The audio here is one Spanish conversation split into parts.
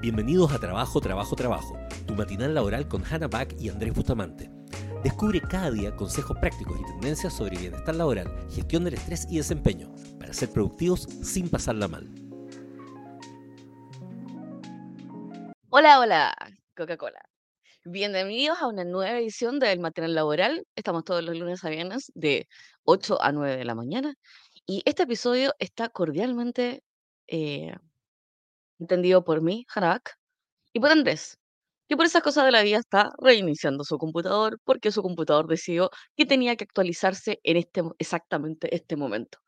Bienvenidos a Trabajo, Trabajo, Trabajo, tu matinal laboral con Hannah Back y Andrés Bustamante. Descubre cada día consejos prácticos y tendencias sobre bienestar laboral, gestión del estrés y desempeño, para ser productivos sin pasarla mal. Hola, hola, Coca-Cola. Bienvenidos a una nueva edición del Matinal Laboral. Estamos todos los lunes a viernes de 8 a 9 de la mañana. Y este episodio está cordialmente eh, entendido por mí, Hanak, y por Andrés, que por esas cosas de la vida está reiniciando su computador porque su computador decidió que tenía que actualizarse en este, exactamente este momento.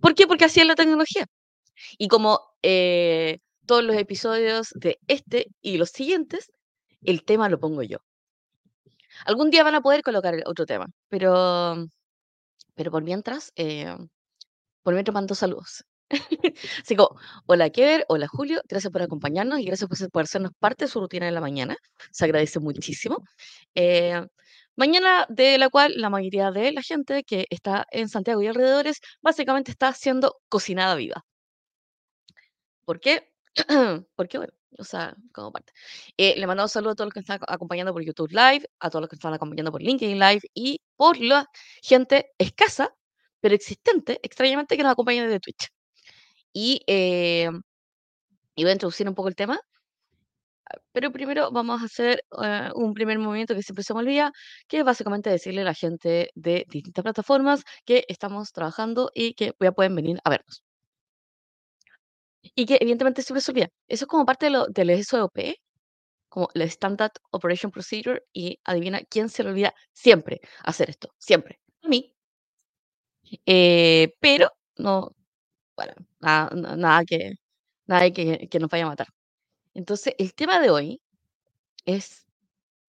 ¿Por qué? Porque así es la tecnología. Y como eh, todos los episodios de este y los siguientes, el tema lo pongo yo. Algún día van a poder colocar otro tema, pero, pero por mientras, eh, por mientras mando saludos. Así como, hola Kever, hola Julio, gracias por acompañarnos y gracias por, por hacernos parte de su rutina de la mañana. Se agradece muchísimo. Eh, mañana de la cual la mayoría de la gente que está en Santiago y alrededores básicamente está siendo cocinada viva. ¿Por qué? Porque, bueno, o sea, como parte. Eh, le mando un saludo a todos los que están acompañando por YouTube Live, a todos los que están acompañando por LinkedIn Live y por la gente escasa, pero existente, extrañamente, que nos acompaña desde Twitch. Y, eh, y voy a introducir un poco el tema. Pero primero vamos a hacer eh, un primer movimiento que siempre se me olvida, que es básicamente decirle a la gente de distintas plataformas que estamos trabajando y que ya pueden venir a vernos. Y que evidentemente siempre se olvida. Eso es como parte de lo, del SOP, como el Standard Operation Procedure, y adivina quién se le olvida siempre hacer esto, siempre. A mí. Eh, pero no, bueno, nada, nada que, nada que, que nos vaya a matar. Entonces, el tema de hoy es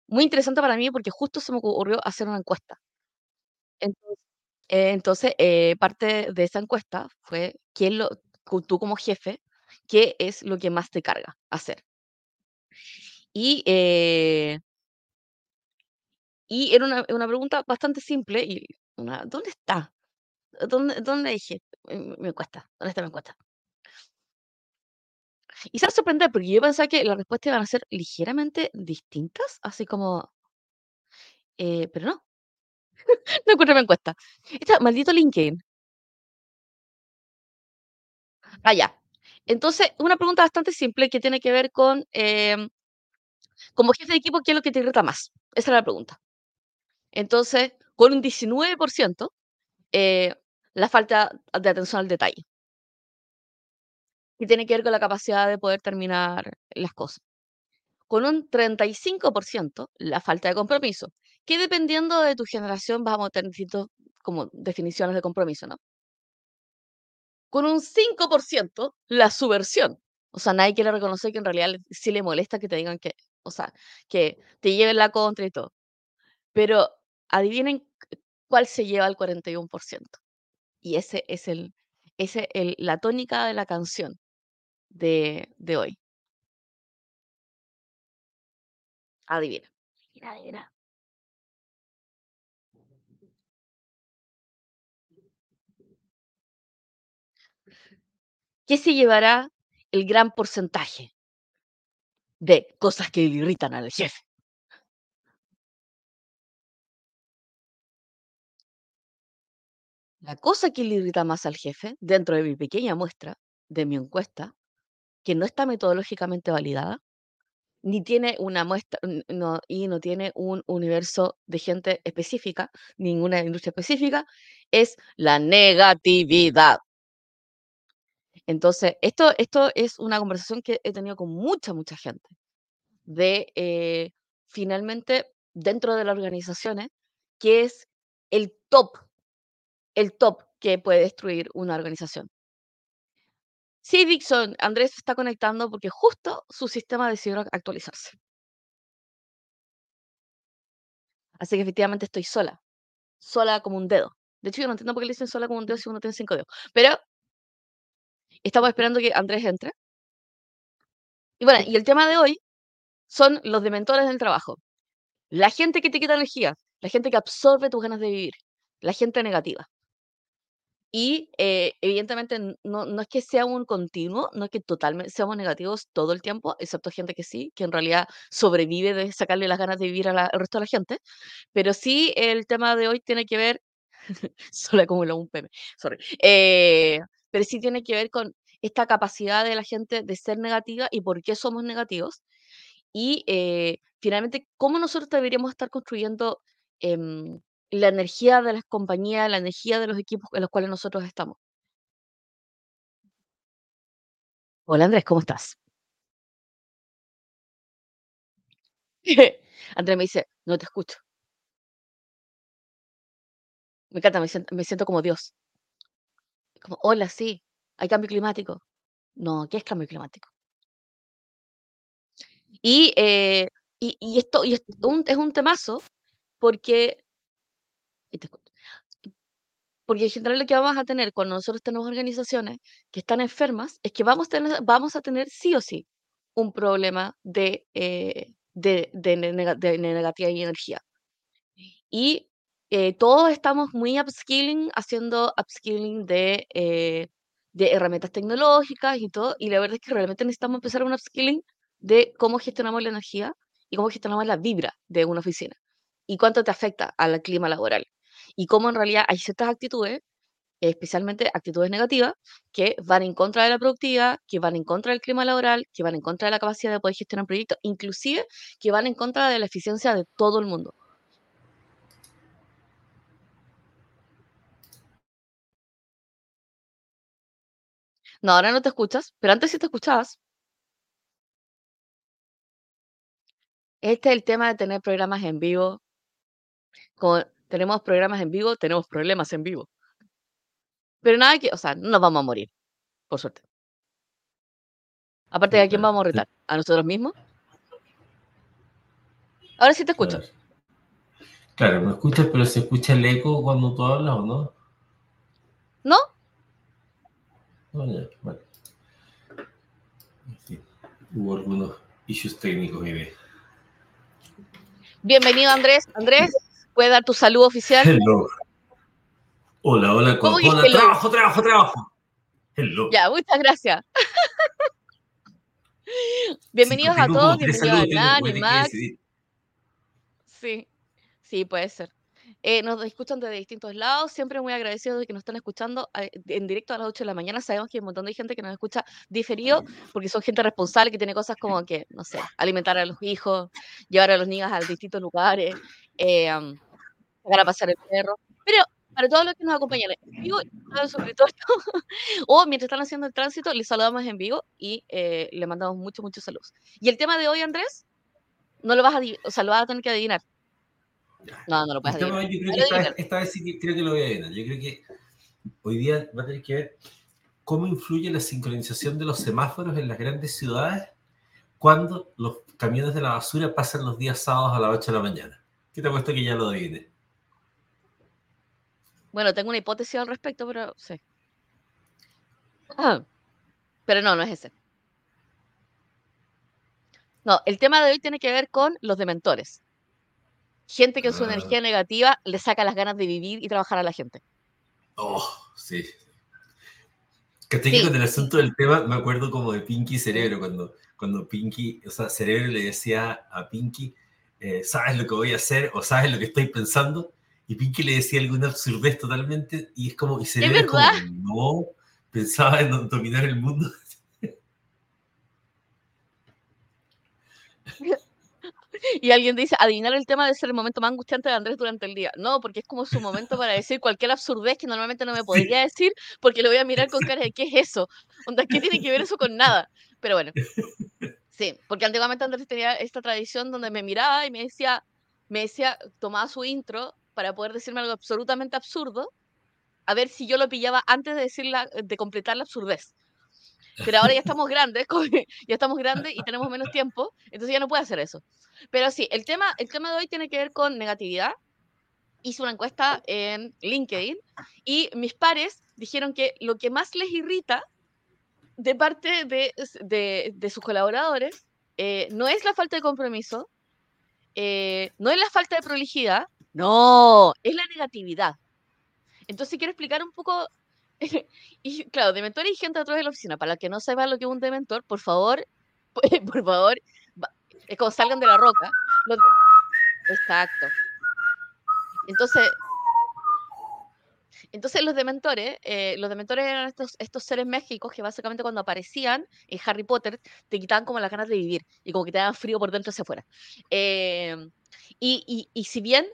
muy interesante para mí porque justo se me ocurrió hacer una encuesta. Entonces, eh, entonces eh, parte de esa encuesta fue, ¿quién lo, tú como jefe, qué es lo que más te carga hacer? Y, eh, y era una, una, pregunta bastante simple y una, ¿dónde está? ¿Dónde, dónde dije? Me cuesta, ¿dónde está mi encuesta? Y se va a sorprender, porque yo pensaba que las respuestas iban a ser ligeramente distintas, así como... Eh, pero no. no encuentro mi encuesta. Está maldito LinkedIn. Ah, ya. Entonces, una pregunta bastante simple que tiene que ver con, em, como jefe de equipo, ¿qué es lo que te irrita más? Esa era la pregunta. Entonces, con un 19%, eh, la falta de atención al detalle. Y tiene que ver con la capacidad de poder terminar las cosas. Con un 35%, la falta de compromiso, que dependiendo de tu generación vamos a tener distintas como definiciones de compromiso, ¿no? Con un 5%, la subversión. O sea, nadie quiere reconocer que en realidad sí le molesta que te digan que, o sea, que te lleven la contra y todo. Pero adivinen cuál se lleva el 41%. Y ese es el, ese el, la tónica de la canción de, de hoy. Adivina. Adivina, adivina. ¿Qué se llevará el gran porcentaje de cosas que irritan al jefe? La cosa que le irrita más al jefe, dentro de mi pequeña muestra, de mi encuesta, que no está metodológicamente validada, ni tiene una muestra no, y no tiene un universo de gente específica, ninguna industria específica, es la negatividad. Entonces, esto, esto es una conversación que he tenido con mucha, mucha gente, de eh, finalmente dentro de las organizaciones, que es el top, el top que puede destruir una organización. Sí, Dixon, Andrés está conectando porque justo su sistema decidió actualizarse. Así que efectivamente estoy sola, sola como un dedo. De hecho, yo no entiendo por qué le dicen sola como un dedo si uno tiene cinco dedos. Pero estamos esperando que Andrés entre. Y bueno, y el tema de hoy son los dementores del trabajo. La gente que te quita energía, la gente que absorbe tus ganas de vivir, la gente negativa. Y eh, evidentemente no, no es que sea un continuo, no es que totalmente seamos negativos todo el tiempo, excepto gente que sí, que en realidad sobrevive de sacarle las ganas de vivir al resto de la gente. Pero sí, el tema de hoy tiene que ver, solo acumuló un PM, sorry, eh, pero sí tiene que ver con esta capacidad de la gente de ser negativa y por qué somos negativos. Y eh, finalmente, cómo nosotros deberíamos estar construyendo em, la energía de las compañías, la energía de los equipos en los cuales nosotros estamos. Hola Andrés, ¿cómo estás? Andrés me dice, no te escucho. Me encanta, me siento, como Dios. Como, hola, sí, hay cambio climático. No, ¿qué es cambio climático? Y, eh, y, y esto y es, un, es un temazo porque y te. Porque en general lo que vamos a tener cuando nosotros tenemos organizaciones que están enfermas es que vamos a tener, vamos a tener sí o sí un problema de, eh, de, de, de negativa y energía. Y eh, todos estamos muy upskilling, haciendo upskilling de, eh, de herramientas tecnológicas y todo. Y la verdad es que realmente necesitamos empezar un upskilling de cómo gestionamos la energía y cómo gestionamos la vibra de una oficina y cuánto te afecta al clima laboral. Y cómo en realidad hay ciertas actitudes, especialmente actitudes negativas, que van en contra de la productividad, que van en contra del clima laboral, que van en contra de la capacidad de poder gestionar proyectos, inclusive que van en contra de la eficiencia de todo el mundo. No, ahora no te escuchas, pero antes sí te escuchabas. Este es el tema de tener programas en vivo. Como tenemos programas en vivo, tenemos problemas en vivo. Pero nada que, o sea, no nos vamos a morir, por suerte. Aparte de a quién vamos a retar, a nosotros mismos. Ahora sí te escucho. Claro. Me escuchas, pero se escucha el eco cuando tú hablas o no. ¿No? No, ya, bueno. Sí, hubo algunos issues técnicos día. Bienvenido Andrés. Andrés, ¿puedes dar tu saludo oficial? Hello. Hola, hola, ¿Cómo que hola, hello? trabajo, trabajo, trabajo. Hello. Ya, muchas gracias. Bienvenidos Sí, a todos, bienvenidos a que Max. Sí, sí, puede ser. Eh, nos escuchan desde distintos lados, siempre muy agradecidos de que nos están escuchando en directo a las 8 de la mañana. Sabemos que hay un montón de gente que nos escucha diferido porque son gente responsable que tiene cosas como que, no sé, alimentar a los hijos, llevar a los niños a distintos lugares, eh, sacar a pasear el perro. Pero para todos los que nos acompañan en vivo, y sobre todo, o mientras están haciendo el tránsito, les saludamos en vivo y eh, le mandamos muchos, muchos saludos. Y el tema de hoy, Andrés, no lo vas a, o sea, lo vas a tener que adivinar. No, no lo puedes adivinar. yo creo que esta vez, esta vez sí creo que lo voy a adivinar. Yo creo que hoy día va a tener que ver cómo influye la sincronización de los semáforos en las grandes ciudades cuando los camiones de la basura pasan los días sábados a las 8 de la mañana. ¿Qué te apuesto que ya lo adivines? Bueno, tengo una hipótesis al respecto, pero sí. Ah, pero no, no es ese. No, el tema de hoy tiene que ver con los dementores. Gente que en su Ah. energía negativa le saca las ganas de vivir y trabajar a la gente. Oh, sí. Que te Sí. con el asunto del tema, me acuerdo como de Pinky Cerebro, cuando, cuando Pinky, o sea, Cerebro le decía a Pinky, eh, ¿sabes lo que voy a hacer? o ¿sabes lo que estoy pensando? Y Pinky le decía alguna absurdez totalmente, y es como, y Cerebro es como, no, pensaba en dominar el mundo. Y alguien dice, adivinar el tema debe ser el momento más angustiante de Andrés durante el día. No, porque es como su momento para decir cualquier absurdez que normalmente no me podría decir, porque le voy a mirar con cara de ¿qué es eso? Onda, ¿qué tiene que ver eso con nada? Pero bueno. Sí, porque antiguamente Andrés tenía esta tradición donde me miraba y me decía, me decía, tomaba su intro para poder decirme algo absolutamente absurdo, a ver si yo lo pillaba antes de decirla, de completar la absurdez. Pero ahora ya estamos grandes, ya estamos grandes y tenemos menos tiempo, entonces ya no puede hacer eso. Pero sí, el tema, el tema de hoy tiene que ver con negatividad. Hice una encuesta en LinkedIn y mis pares dijeron que lo que más les irrita de parte de sus colaboradores eh, no es la falta de compromiso, eh, no es la falta de prolijidad, no, es la negatividad. Entonces quiero explicar un poco y claro, dementores y gente atrás de la oficina. Para que no sepan lo que es un dementor, por favor, por favor, es como salgan de la roca. Exacto. Entonces, entonces los dementores, eh, los dementores eran estos, estos seres mágicos que básicamente cuando aparecían en Harry Potter te quitaban como las ganas de vivir y como que te daban frío por dentro hacia afuera. Em, y, y, si bien,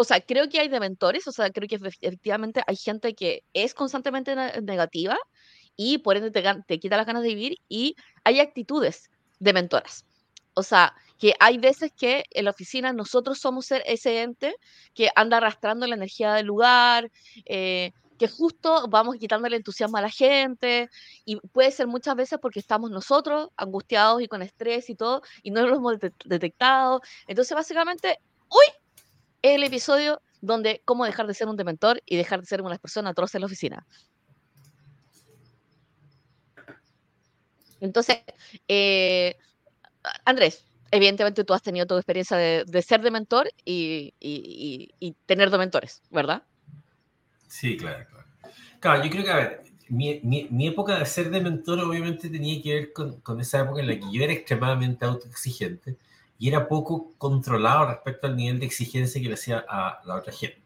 o sea, creo que hay dementores, o sea, creo que efectivamente hay gente que es constantemente negativa y por ende te, te quita las ganas de vivir y hay actitudes dementoras. O sea, que hay veces que en la oficina nosotros somos ese ente que anda arrastrando la energía del lugar, eh, que justo vamos quitando el entusiasmo a la gente, y puede ser muchas veces porque estamos nosotros angustiados y con estrés y todo, y no lo hemos detectado. Entonces, básicamente, es el episodio donde cómo dejar de ser un dementor y dejar de ser una persona atroz en la oficina. Entonces, eh, Andrés, evidentemente tú has tenido tu experiencia de, ser de mentor y, tener de mentores, ¿verdad? Sí, claro, claro. Claro, yo creo que, a ver, mi, época de ser de mentor obviamente tenía que ver con, esa época en la que yo era extremadamente autoexigente y era poco controlado respecto al nivel de exigencia que le hacía a la otra gente.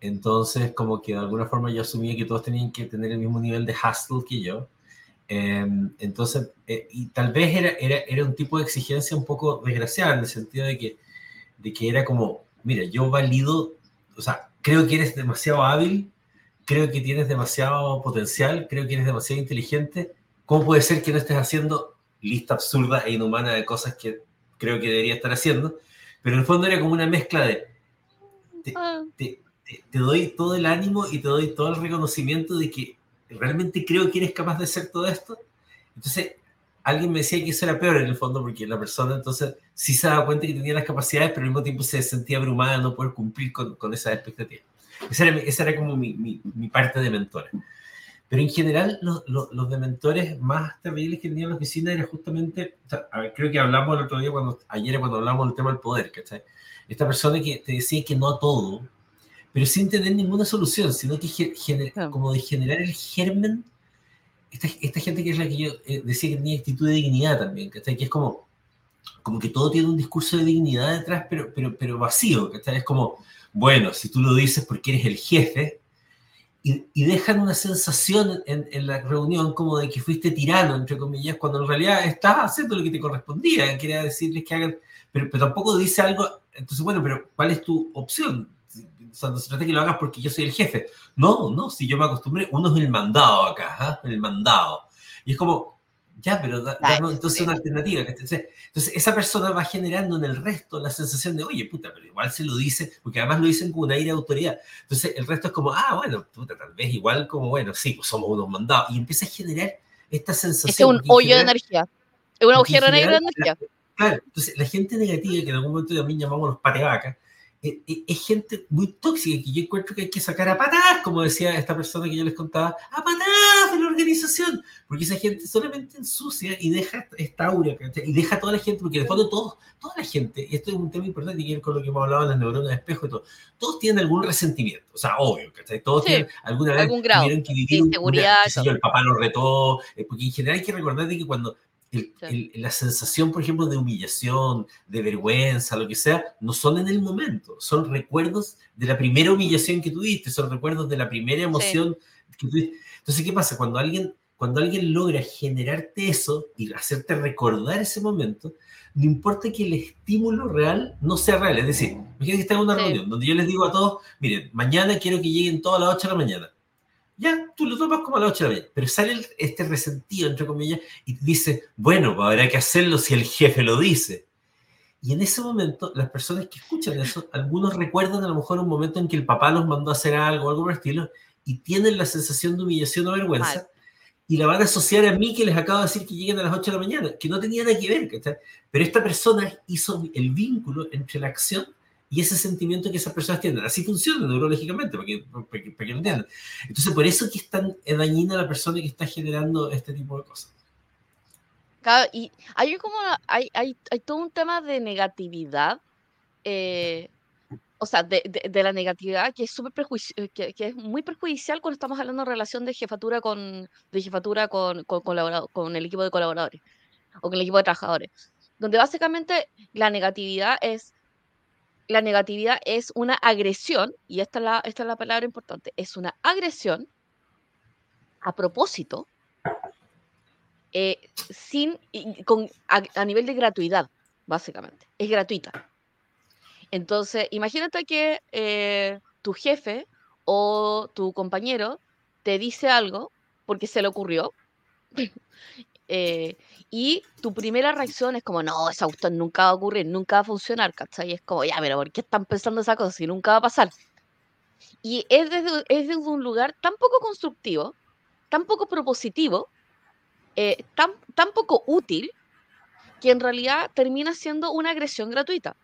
Entonces, como que de alguna forma yo asumía que todos tenían que tener el mismo nivel de hustle que yo Em, entonces, eh, y tal vez era, era, era, un tipo de exigencia un poco desgraciada en el sentido de que, de que era como, mira, yo valido, o sea, creo que eres demasiado hábil, creo que tienes demasiado potencial, creo que eres demasiado inteligente, ¿cómo puede ser que no estés haciendo lista absurda e inhumana de cosas que creo que debería estar haciendo? Pero en el fondo era como una mezcla de, te, ah. te, te doy todo el ánimo y te doy todo el reconocimiento de que realmente creo que eres capaz de hacer todo esto. Entonces, alguien me decía que eso era peor en el fondo, porque la persona entonces sí se daba cuenta que tenía las capacidades, pero al mismo tiempo se sentía abrumada de no poder cumplir con, con esas expectativas. Esa era, esa era como mi, mi, parte de mentores. Pero en general, los, los, de mentores más terribles que tenía en la oficina era justamente, creo que hablamos el otro día, cuando, ayer cuando hablamos del tema del poder, ¿cachai? Esta persona que te decía que no a todo, pero sin tener ninguna solución, sino que como de generar el germen, esta, esta, gente que es la que yo eh, decía que tenía actitud de dignidad también, que es como, como que todo tiene un discurso de dignidad detrás, pero, pero, pero vacío, es como, bueno, si tú lo dices porque eres el jefe, y, dejan una sensación en, en, la reunión como de que fuiste tirano, entre comillas, cuando en realidad estás haciendo lo que te correspondía, quería decirles que hagan, pero, pero tampoco dice algo, entonces, bueno, pero ¿cuál es tu opción? sea, no se trata que lo hagas porque yo soy el jefe. No, no, si yo me acostumbré, uno es el mandado acá, ¿ah? el mandado. Y es como, ya, pero da, entonces una alternativa. Entonces, entonces, esa persona va generando en el resto la sensación de, oye, puta, pero igual se lo dice, porque además lo dicen con un aire de autoridad. Entonces, el resto es como, ah, bueno, puta, tal vez igual como, bueno, sí, pues somos unos mandados. Y empieza a generar esta sensación. Es un hoyo de energía. Es un agujero negro de energía. claro, entonces la gente negativa, que en algún momento también llamamos los patevacas, es gente muy tóxica que yo encuentro que hay que sacar a patadas, como decía esta persona que yo les contaba, a patadas de la organización, porque esa gente solamente ensucia y deja esta aura, y deja a toda la gente, porque de fondo todos, toda la gente, y esto es un tema importante que con lo que hemos hablado de las neuronas de espejo y todo, todos tienen algún resentimiento, o sea, obvio, todos tienen alguna vez tuvieron que vivir inseguridad, el papá lo retó, eh, porque en general hay que recordar de que cuando la sensación, por ejemplo, de humillación, de vergüenza, lo que sea, no son en el momento, son recuerdos de la primera humillación que tuviste, son recuerdos de la primera emoción que tuviste. Entonces, ¿qué pasa? Cuando alguien, cuando alguien logra generarte eso y hacerte recordar ese momento, no importa que el estímulo real no sea real. Es decir, imagínate que está en una reunión donde yo les digo a todos, miren, mañana quiero que lleguen todas las 8 de la mañana ya, tú lo tomas como a la 8 de la mañana, pero sale este resentido, entre comillas, y dice, bueno, pues habrá que hacerlo si el jefe lo dice. Y en ese momento, las personas que escuchan eso, algunos recuerdan a lo mejor un momento en que el papá los mandó a hacer algo, algo por el estilo, y tienen la sensación de humillación o vergüenza, y la van a asociar a mí que les acabo de decir que lleguen a las 8 de la mañana, que no tenía nada que ver, Pero esta persona hizo el vínculo entre la acción y ese sentimiento que esas personas tienen. Así funciona neurológicamente, para que, para que, lo entiendan. Entonces, por eso que es tan dañina la persona que está generando este tipo de cosas. Claro, y hay como hay, hay, hay todo un tema de negatividad, eh, o sea, de, de, la negatividad que es, súper eh, que, que, es muy perjudicial cuando estamos hablando de relación de jefatura con, de jefatura con, con, con el equipo de colaboradores o con el equipo de trabajadores, donde básicamente la negatividad es la negatividad es una agresión, y esta es la, palabra importante, es una agresión a propósito, eh, sin, con, a, nivel de gratuidad, básicamente. Es gratuita. Entonces, imagínate que eh, tu jefe o tu compañero te dice algo porque se le ocurrió eh, y tu primera reacción es como, no, esa cuestión nunca va a ocurrir, nunca va a funcionar, ¿cachai? Y es como, ya, pero ¿por qué están pensando esa cosa si nunca va a pasar? Y es desde, es desde un lugar tan poco constructivo, tan poco propositivo, eh, tan, tan poco útil, que en realidad termina siendo una agresión gratuita.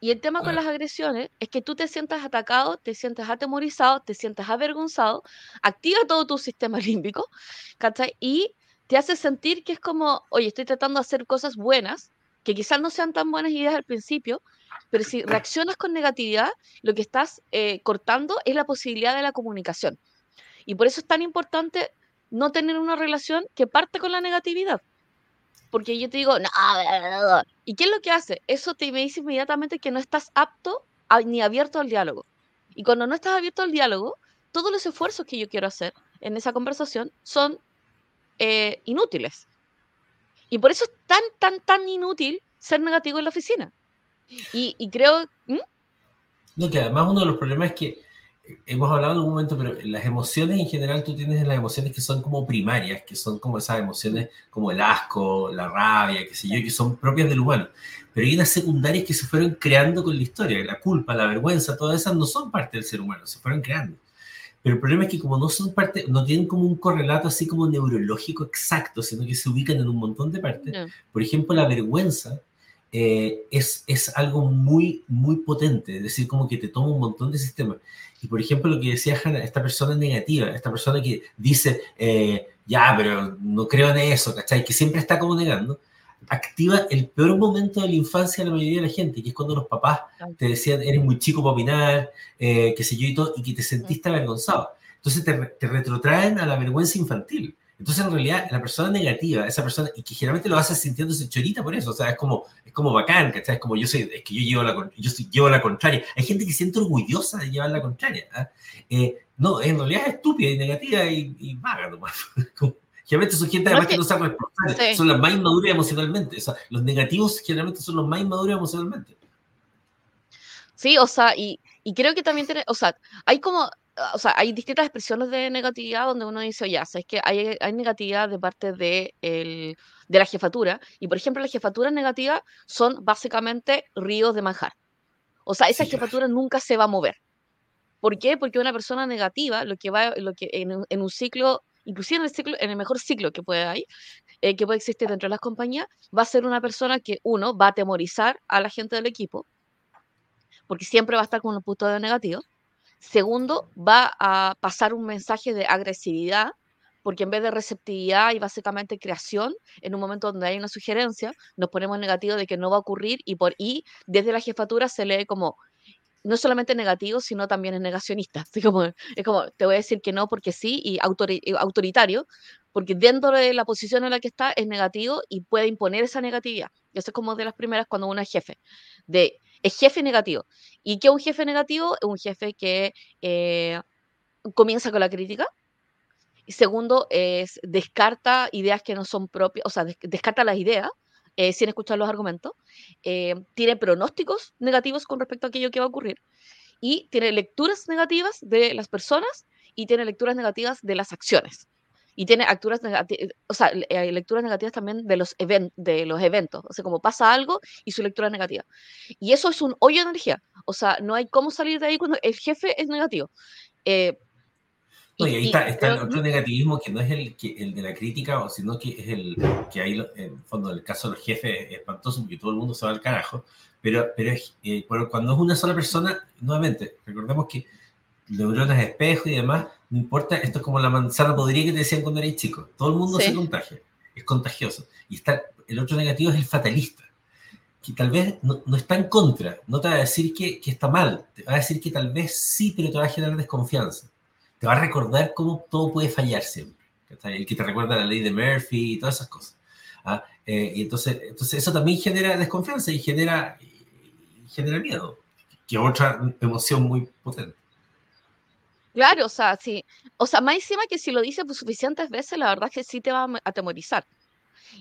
Y el tema con las agresiones es que tú te sientas atacado, te sientes atemorizado, te sientes avergonzado, activa todo tu sistema límbico, ¿cachai? Y te hace sentir que es como, oye, estoy tratando de hacer cosas buenas, que quizás no sean tan buenas ideas al principio, pero si reaccionas con negatividad, lo que estás eh, cortando es la posibilidad de la comunicación. Y por eso es tan importante no tener una relación que parte con la negatividad. Porque yo te digo, no, ¿y qué es lo que hace? Eso te me dice inmediatamente que no estás apto ni abierto al diálogo. Y cuando no estás abierto al diálogo, todos los esfuerzos que yo quiero hacer en esa conversación son eh, inútiles. Y por eso es tan, tan, tan inútil ser negativo en la oficina. Y, creo... No, que además uno de los problemas es que hemos hablado en un momento, pero las emociones en general tú tienes las emociones que son como primarias, que son como esas emociones como el asco, la rabia, qué sé yo, que son propias del humano. Pero hay unas secundarias que se fueron creando con la historia, la culpa, la vergüenza, todas esas no son parte del ser humano, se fueron creando. Pero el problema es que como no son parte, no tienen como un correlato así como neurológico exacto, sino que se ubican en un montón de partes. Por ejemplo, la vergüenza eh, es, es algo muy, muy potente, es decir, como que te toma un montón de sistemas. Y por ejemplo, lo que decía Hanna, esta persona negativa, esta persona que dice, eh, ya, pero no creo en eso, ¿cachai? Que siempre está como negando, activa el peor momento de la infancia de la mayoría de la gente, que es cuando los papás te decían, eres muy chico para opinar, eh, qué sé yo y todo, y que te sentiste avergonzado. Entonces te, te retrotraen a la vergüenza infantil. Entonces, en realidad, la persona negativa, esa persona, y que generalmente lo hace sintiéndose chorita por eso, o sea, es como, es como bacán, ¿cachai? Es como yo soy, es que yo llevo la, yo llevo la contraria. Hay gente que se siente orgullosa de llevar la contraria. ¿ah? Eh, no, en realidad es estúpida y negativa y, y vaga nomás. generalmente son gente además que, no sabe responsable, son las más inmaduras emocionalmente. O sea, los negativos generalmente son los más inmaduros emocionalmente. Sí, o sea, y, y creo que también tiene, o sea, hay como, o sea, hay distintas expresiones de negatividad donde uno dice, ya, sabes que hay, hay negatividad de parte de, el, de la jefatura, y por ejemplo, las jefaturas negativas son básicamente ríos de manjar. O sea, esa jefatura nunca se va a mover. ¿Por qué? Porque una persona negativa, lo que va, lo que en, en un ciclo, inclusive en el mejor ciclo que puede hay, eh, que puede existir dentro de las compañías, va a ser una persona que, uno, va a atemorizar a la gente del equipo, porque siempre va a estar con un punto de negativo. Segundo, va a pasar un mensaje de agresividad, porque en vez de receptividad y básicamente creación, en un momento donde hay una sugerencia, nos ponemos negativo de que no va a ocurrir y por y desde la jefatura se lee como no solamente negativo, sino también es negacionista. Así como, es como, te voy a decir que no porque sí, y autoritario, porque dentro de la posición en la que está es negativo y puede imponer esa negatividad. Eso es como de las primeras cuando uno es jefe, de es jefe negativo. ¿Y qué es un jefe negativo? Es un jefe que eh, comienza con la crítica. Y segundo, es descarta ideas que no son propias, o sea, descarta las ideas eh, sin escuchar los argumentos. Eh, tiene pronósticos negativos con respecto a aquello que va a ocurrir. Y tiene lecturas negativas de las personas y tiene lecturas negativas de las acciones y tiene lecturas negativas, o sea, lecturas negativas también de los, de los eventos, o sea, como pasa algo y su lectura es negativa. Y eso es un hoyo de energía, o sea, no hay cómo salir de ahí cuando el jefe es negativo. Eh, y, ahí está, el otro negativismo que no es el, que, el de la crítica, sino que es el que hay, en el fondo, el caso de los jefes es espantoso porque todo el mundo se va al carajo, pero, pero, es, eh, cuando es una sola persona, nuevamente, recordemos que neuronas espejo y demás, no importa, esto es como la manzana podría que te decían cuando eres chico, todo el mundo se contagia, es contagioso. Y está, el otro negativo es el fatalista. que tal vez no, está en contra, no te va a decir que, que, está mal, te va a decir que tal vez sí, pero te va a generar desconfianza. Te va a recordar cómo todo puede fallar siempre. El que te recuerda la ley de Murphy y todas esas cosas. ¿ah? Eh, y entonces, entonces eso también genera desconfianza y genera, y genera miedo, que es otra emoción muy potente. Claro, o sea, sí. O sea, más encima que si lo dices pues, suficientes veces, la verdad es que sí te va a atemorizar.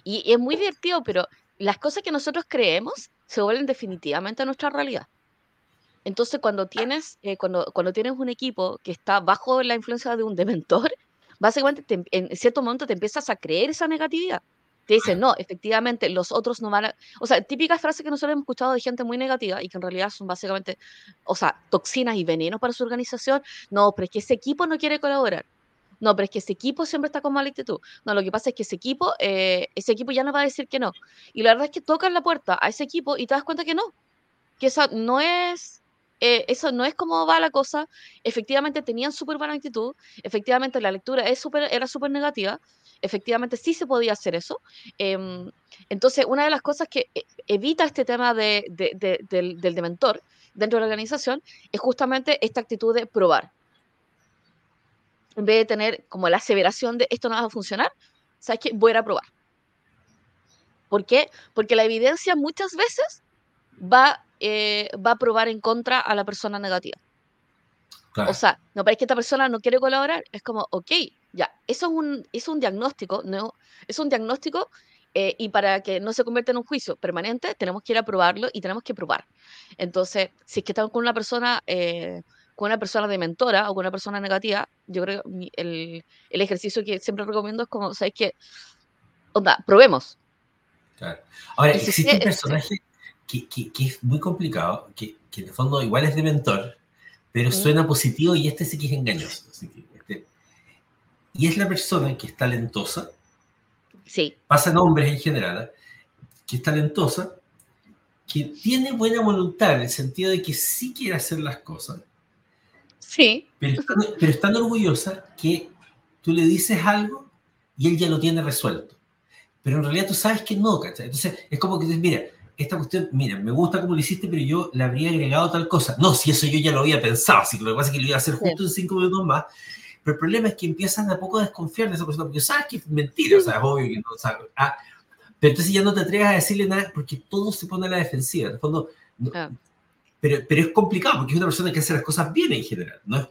Y, es muy divertido, pero las cosas que nosotros creemos se vuelven definitivamente a nuestra realidad. Entonces, cuando tienes, eh, cuando, cuando tienes un equipo que está bajo la influencia de un dementor, básicamente en cierto momento te empiezas a creer esa negatividad te dicen, no, efectivamente, los otros no van a... O sea, típicas frases que nosotros hemos escuchado de gente muy negativa y que en realidad son básicamente, o sea, toxinas y venenos para su organización. No, pero es que ese equipo no quiere colaborar. No, pero es que ese equipo siempre está con mala actitud. No, lo que pasa es que ese equipo, eh, ese equipo ya no va a decir que no. Y la verdad es que tocan la puerta a ese equipo y te das cuenta que no. Que esa no es eh, eso no es como va la cosa. Efectivamente tenían súper buena actitud, efectivamente la lectura es super, era súper negativa, efectivamente sí se podía hacer eso. Em, entonces, una de las cosas que e, evita este tema de, del, dementor dentro de la organización es justamente esta actitud de probar. En vez de tener como la aseveración de esto no va a funcionar, ¿sabes qué? Voy a probar. ¿Por qué? Porque la evidencia muchas veces va eh, va a probar en contra a la persona negativa. O sea, no, parece que esta persona no quiere colaborar, es como, ok, ya, eso es un, es un diagnóstico, no, es un diagnóstico eh, y para que no se convierta en un juicio permanente, tenemos que ir a probarlo y tenemos que probar. Entonces, si es que estamos con una persona, eh, con una persona de mentora o con una persona negativa, yo creo que el, el ejercicio que siempre recomiendo es como, ¿sabes qué? Onda, probemos. Claro. Ahora, existe un personaje que, que, es muy complicado, que, que, en el fondo igual es de mentor, pero suena positivo y este sí que es engañoso. Este, y es la persona que es talentosa. Sí. Pasa nombres en general, ¿eh? que es talentosa, que tiene buena voluntad en el sentido de que sí quiere hacer las cosas. Sí. Pero, pero es tan orgullosa que tú le dices algo y él ya lo tiene resuelto. Pero en realidad tú sabes que no, ¿cachai? Entonces es como que dices, mira, esta cuestión, mira, me gusta cómo lo hiciste, pero yo le habría agregado tal cosa. No, si eso yo ya lo había pensado, que lo que pasa es que lo iba a hacer justo en cinco minutos más. Pero el problema es que empiezan a poco a desconfiar de esa persona, porque sabes que es mentira, o sea, es obvio que no sabes. Ah, pero entonces ya no te atreves a decirle nada porque todo se pone a la defensiva. En el fondo, ah. pero, pero es complicado porque es una persona que hace las cosas bien en general, no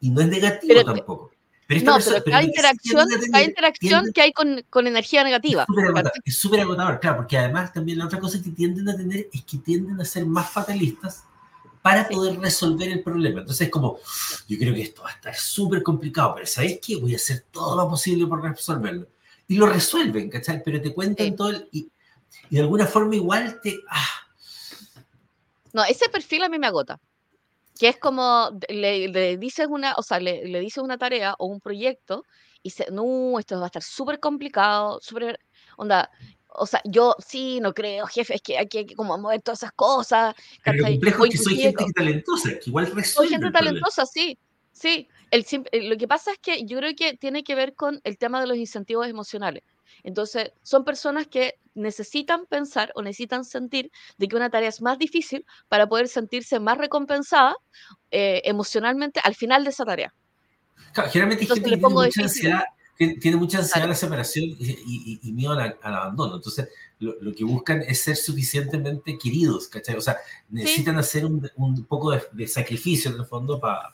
y no es negativo tampoco no, pero cada interacción, cada interacción que hay con, con energía negativa. Es súper agotador, claro, porque además también la otra cosa que tienden a tener es que tienden a ser más fatalistas para poder resolver el problema. Entonces es como, yo creo que esto va a estar súper complicado, pero ¿sabéis qué? Voy a hacer todo lo posible por resolverlo. Y lo resuelven, ¿cachai? Pero te cuentan todo y, y, de alguna forma igual te... Ah. No, ese perfil a mí me agota que es como le, le dices una, o sea, le, le dices una tarea o un proyecto y dice, no, esto va a estar súper complicado, súper, onda, o sea, yo sí, no creo, jefe, es que hay que como mover todas esas cosas. Pero lo complejo es que soy gente talentosa, que igual resuelve Soy gente talentosa, sí, sí. El, lo que pasa es que yo creo que tiene que ver con el tema de los incentivos emocionales. Entonces, son personas que necesitan pensar o necesitan sentir de que una tarea es más difícil para poder sentirse más recompensada eh, emocionalmente al final de esa tarea. Claro, generalmente hay gente que tiene mucha, ansiedad, tiene, mucha ansiedad a la separación y, miedo al, abandono. Entonces, lo, que buscan es ser suficientemente queridos, ¿cachai? O sea, necesitan hacer un, poco de, sacrificio en el fondo para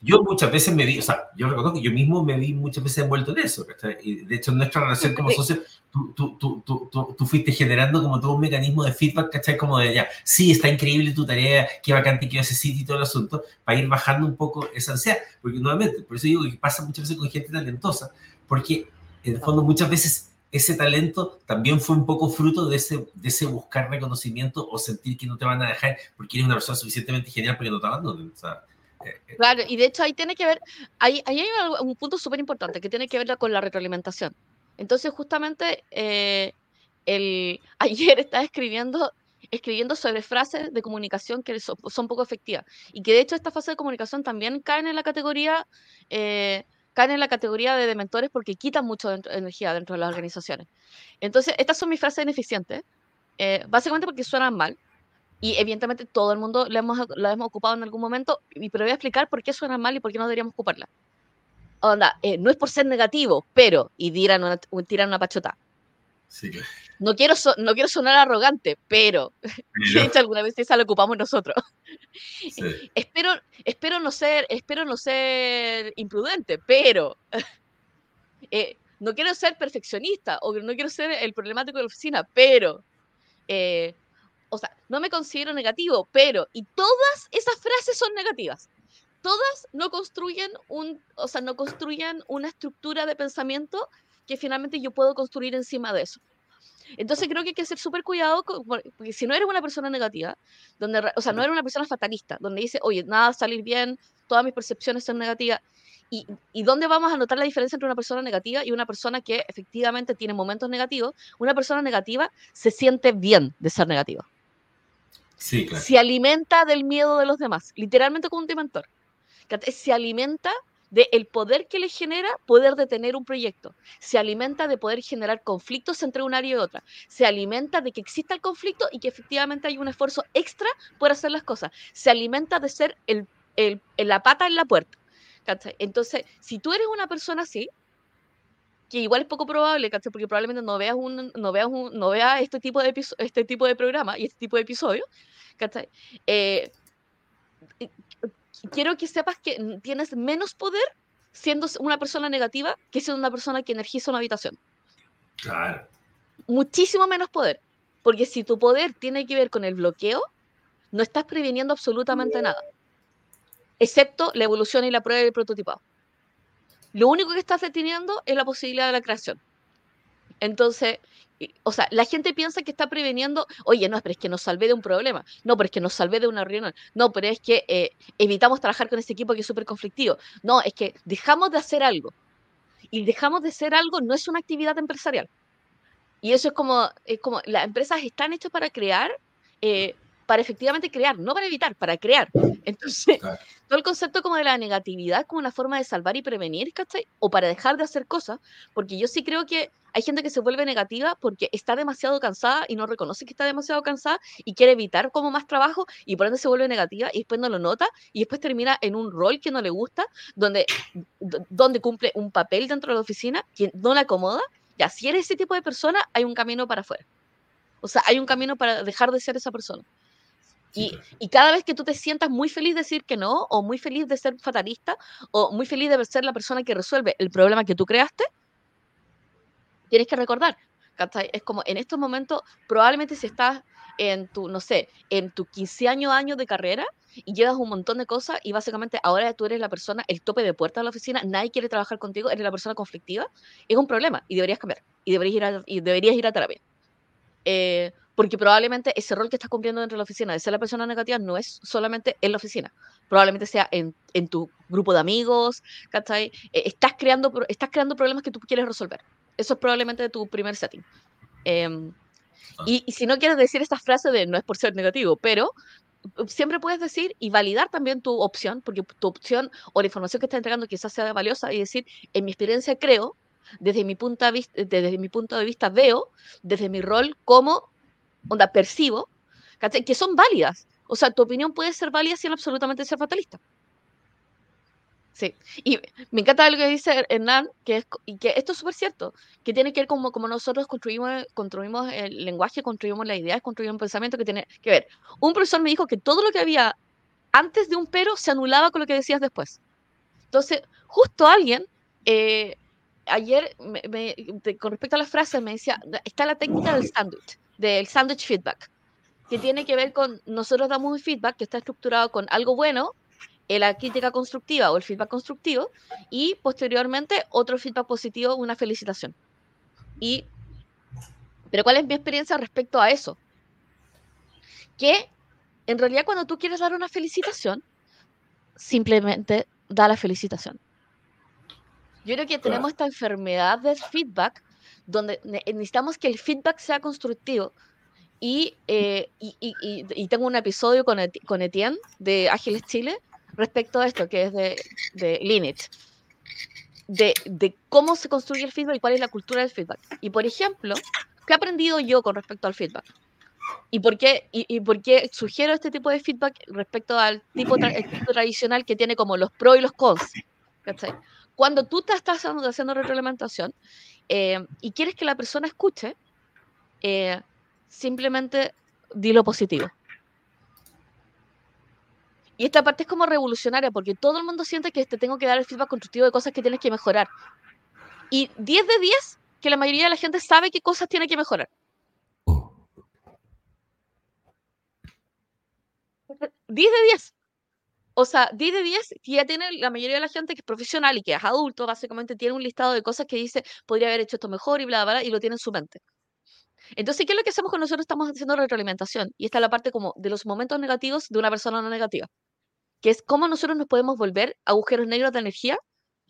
yo muchas veces me vi, o sea, yo reconozco que yo mismo me vi muchas veces envuelto en eso. Y de hecho, en nuestra relación como socio, tú, tú, tú, tú, fuiste generando como todo un mecanismo de feedback, ¿cachai? Como de ya, sí, está increíble tu tarea, qué bacante que ese sitio y todo el asunto, para ir bajando un poco esa ansiedad. Porque nuevamente, por eso digo que pasa muchas veces con gente talentosa, porque en el fondo muchas veces ese talento también fue un poco fruto de ese, de ese buscar reconocimiento o sentir que no te van a dejar porque eres una persona suficientemente genial para que no te abandonen. O sea, Claro, y de hecho ahí tiene que ver, ahí, ahí hay un punto súper importante que tiene que ver con la retroalimentación. Entonces, justamente, eh, el, ayer estaba escribiendo, escribiendo sobre frases de comunicación que son, poco efectivas y que de hecho esta fase de comunicación también caen en la categoría, eh, caen en la categoría de dementores porque quitan mucho energía dentro de las organizaciones. Entonces, estas son mis frases ineficientes eh, básicamente porque suenan mal. Y evidentemente todo el mundo la hemos, la hemos ocupado en algún momento, y, pero voy a explicar por qué suenan mal y por qué no deberíamos ocuparla. Onda, eh, no es por ser negativo, pero, y tiran una, tiran una pachota. Sí. No quiero, so- no quiero sonar arrogante, pero, de hecho alguna vez esa la ocupamos nosotros. Sí. espero, espero no ser, espero no ser imprudente, pero eh, no quiero ser perfeccionista o no quiero ser el problemático de la oficina, pero eh, o sea, no me considero negativo, pero y todas esas frases son negativas. Todas no construyen un, o sea, no construyen una estructura de pensamiento que finalmente yo puedo construir encima de eso. Entonces creo que hay que ser súper cuidado, con- porque si no eres una persona negativa, donde, o sea, no eres una persona fatalista, donde dice, oye, nada va a salir bien, todas mis percepciones son negativas, y, y dónde vamos a notar la diferencia entre una persona negativa y una persona que efectivamente tiene momentos negativos, una persona negativa se siente bien de ser negativa, Sí, se alimenta del miedo de los demás, literalmente como un dementor, se alimenta del poder que le genera poder detener un proyecto, se alimenta de poder generar conflictos entre un área y otra, se alimenta de que exista el conflicto y que efectivamente hay un esfuerzo extra por hacer las cosas, se alimenta de ser el, el- la pata en la puerta. Entonces, si tú eres una persona así, que igual es poco probable, ¿cachai? porque probablemente no veas, un, no veas, un, no veas este, tipo de este tipo de programa y este tipo de episodio, ¿cachai? Eh, quiero que sepas que tienes menos poder siendo una persona negativa que siendo una persona que energiza una habitación. Claro. Muchísimo menos poder. Porque si tu poder tiene que ver con el bloqueo, no estás previniendo absolutamente nada. Excepto la evolución y la prueba y el prototipado. Lo único que estás deteniendo es la posibilidad de la creación. Entonces, o sea, la gente piensa que está preveniendo, oye, no, pero es que nos salvé de un problema, no, pero es que nos salvé de una reunión, no, pero es que eh, evitamos trabajar con este equipo que es súper conflictivo, no, es que dejamos de hacer algo. Y dejamos de hacer algo no es una actividad empresarial. Y eso es como, es como las empresas están hechas para crear, eh, para efectivamente crear, no para evitar, para crear. Entonces. Todo el concepto como de la negatividad como una forma de salvar y prevenir, ¿cachai? O para dejar de hacer cosas, porque yo sí creo que hay gente que se vuelve negativa porque está demasiado cansada y no reconoce que está demasiado cansada y quiere evitar como más trabajo y por ende se vuelve negativa y después no lo nota y después termina en un rol que no le gusta, donde, do- donde cumple un papel dentro de la oficina que no le acomoda. Ya, si eres ese tipo de persona, hay un camino para afuera. O sea, hay un camino para dejar de ser esa persona. Y, cada vez que tú te sientas muy feliz de decir que no, o muy feliz de ser fatalista, o muy feliz de ser la persona que resuelve el problema que tú creaste, tienes que recordar. Es como en estos momentos, probablemente si estás en tu, no sé, en tu 15 años, años de carrera y llevas un montón de cosas y básicamente ahora tú eres la persona, el tope de puerta de la oficina, nadie quiere trabajar contigo, eres la persona conflictiva, es un problema y deberías cambiar y deberías ir a, y deberías ir a terapia. Eh, porque probablemente ese rol que estás cumpliendo dentro de la oficina de ser la persona negativa no es solamente en la oficina, probablemente sea en, en tu grupo de amigos, ¿cachai? Eh, estás, creando, estás creando problemas que tú quieres resolver. Eso es probablemente tu primer setting. Em, y, y si no quieres decir esta frase de no es por ser negativo, pero siempre puedes decir y validar también tu opción, porque tu opción o la información que estás entregando quizás sea valiosa y decir, en mi experiencia creo, desde mi, punto de vista, desde mi punto de vista veo, desde mi rol como, onda, percibo, ¿cachai? que son válidas. O sea, tu opinión puede ser válida sin absolutamente ser fatalista. Sí, y me encanta lo que dice Hernán, que es, y que esto es súper cierto, que tiene que ver como, como nosotros construimos, construimos el lenguaje, construimos las ideas, construimos un pensamiento que tiene que ver. Un profesor me dijo que todo lo que había antes de un pero se anulaba con lo que decías después. Entonces, justo alguien, eh, ayer, me- me- con respecto a las frases, me decía, está la técnica del sándwich, del sándwich feedback, que tiene que ver con, nosotros damos un feedback que está estructurado con algo bueno, eh, la crítica constructiva o el feedback constructivo, y posteriormente otro feedback positivo, una felicitación. Y, pero ¿cuál es mi experiencia respecto a eso? Que en realidad cuando tú quieres dar una felicitación, simplemente da la felicitación. Yo creo que tenemos esta enfermedad del feedback donde ne- necesitamos que el feedback sea constructivo. Y, eh, y, tengo un episodio con, con Etienne de Ágiles Chile respecto a esto, que es de, de Lineage, de, de cómo se construye el feedback y cuál es la cultura del feedback. Y por ejemplo, ¿qué he aprendido yo con respecto al feedback? ¿Y por, qué, y, por qué sugiero este tipo de feedback respecto al tipo, tradicional que tiene como los pros y los cons? Cuando tú te estás haciendo, retroalimentación eh, y quieres que la persona escuche, eh, simplemente di lo positivo. Y esta parte es como revolucionaria porque todo el mundo siente que te tengo que dar el feedback constructivo de cosas que tienes que mejorar. Y 10 de 10 que la mayoría de la gente sabe qué cosas tiene que mejorar. 10 de 10. O sea, 10 de 10 que ya tiene la mayoría de la gente que es profesional y que es adulto, básicamente tiene un listado de cosas que dice, podría haber hecho esto mejor y bla, bla, bla, y lo tiene en su mente. Entonces, ¿qué es lo que hacemos cuando nosotros estamos haciendo retroalimentación? Y esta es la parte como de los momentos negativos de una persona no negativa, que es cómo nosotros nos podemos volver agujeros negros de energía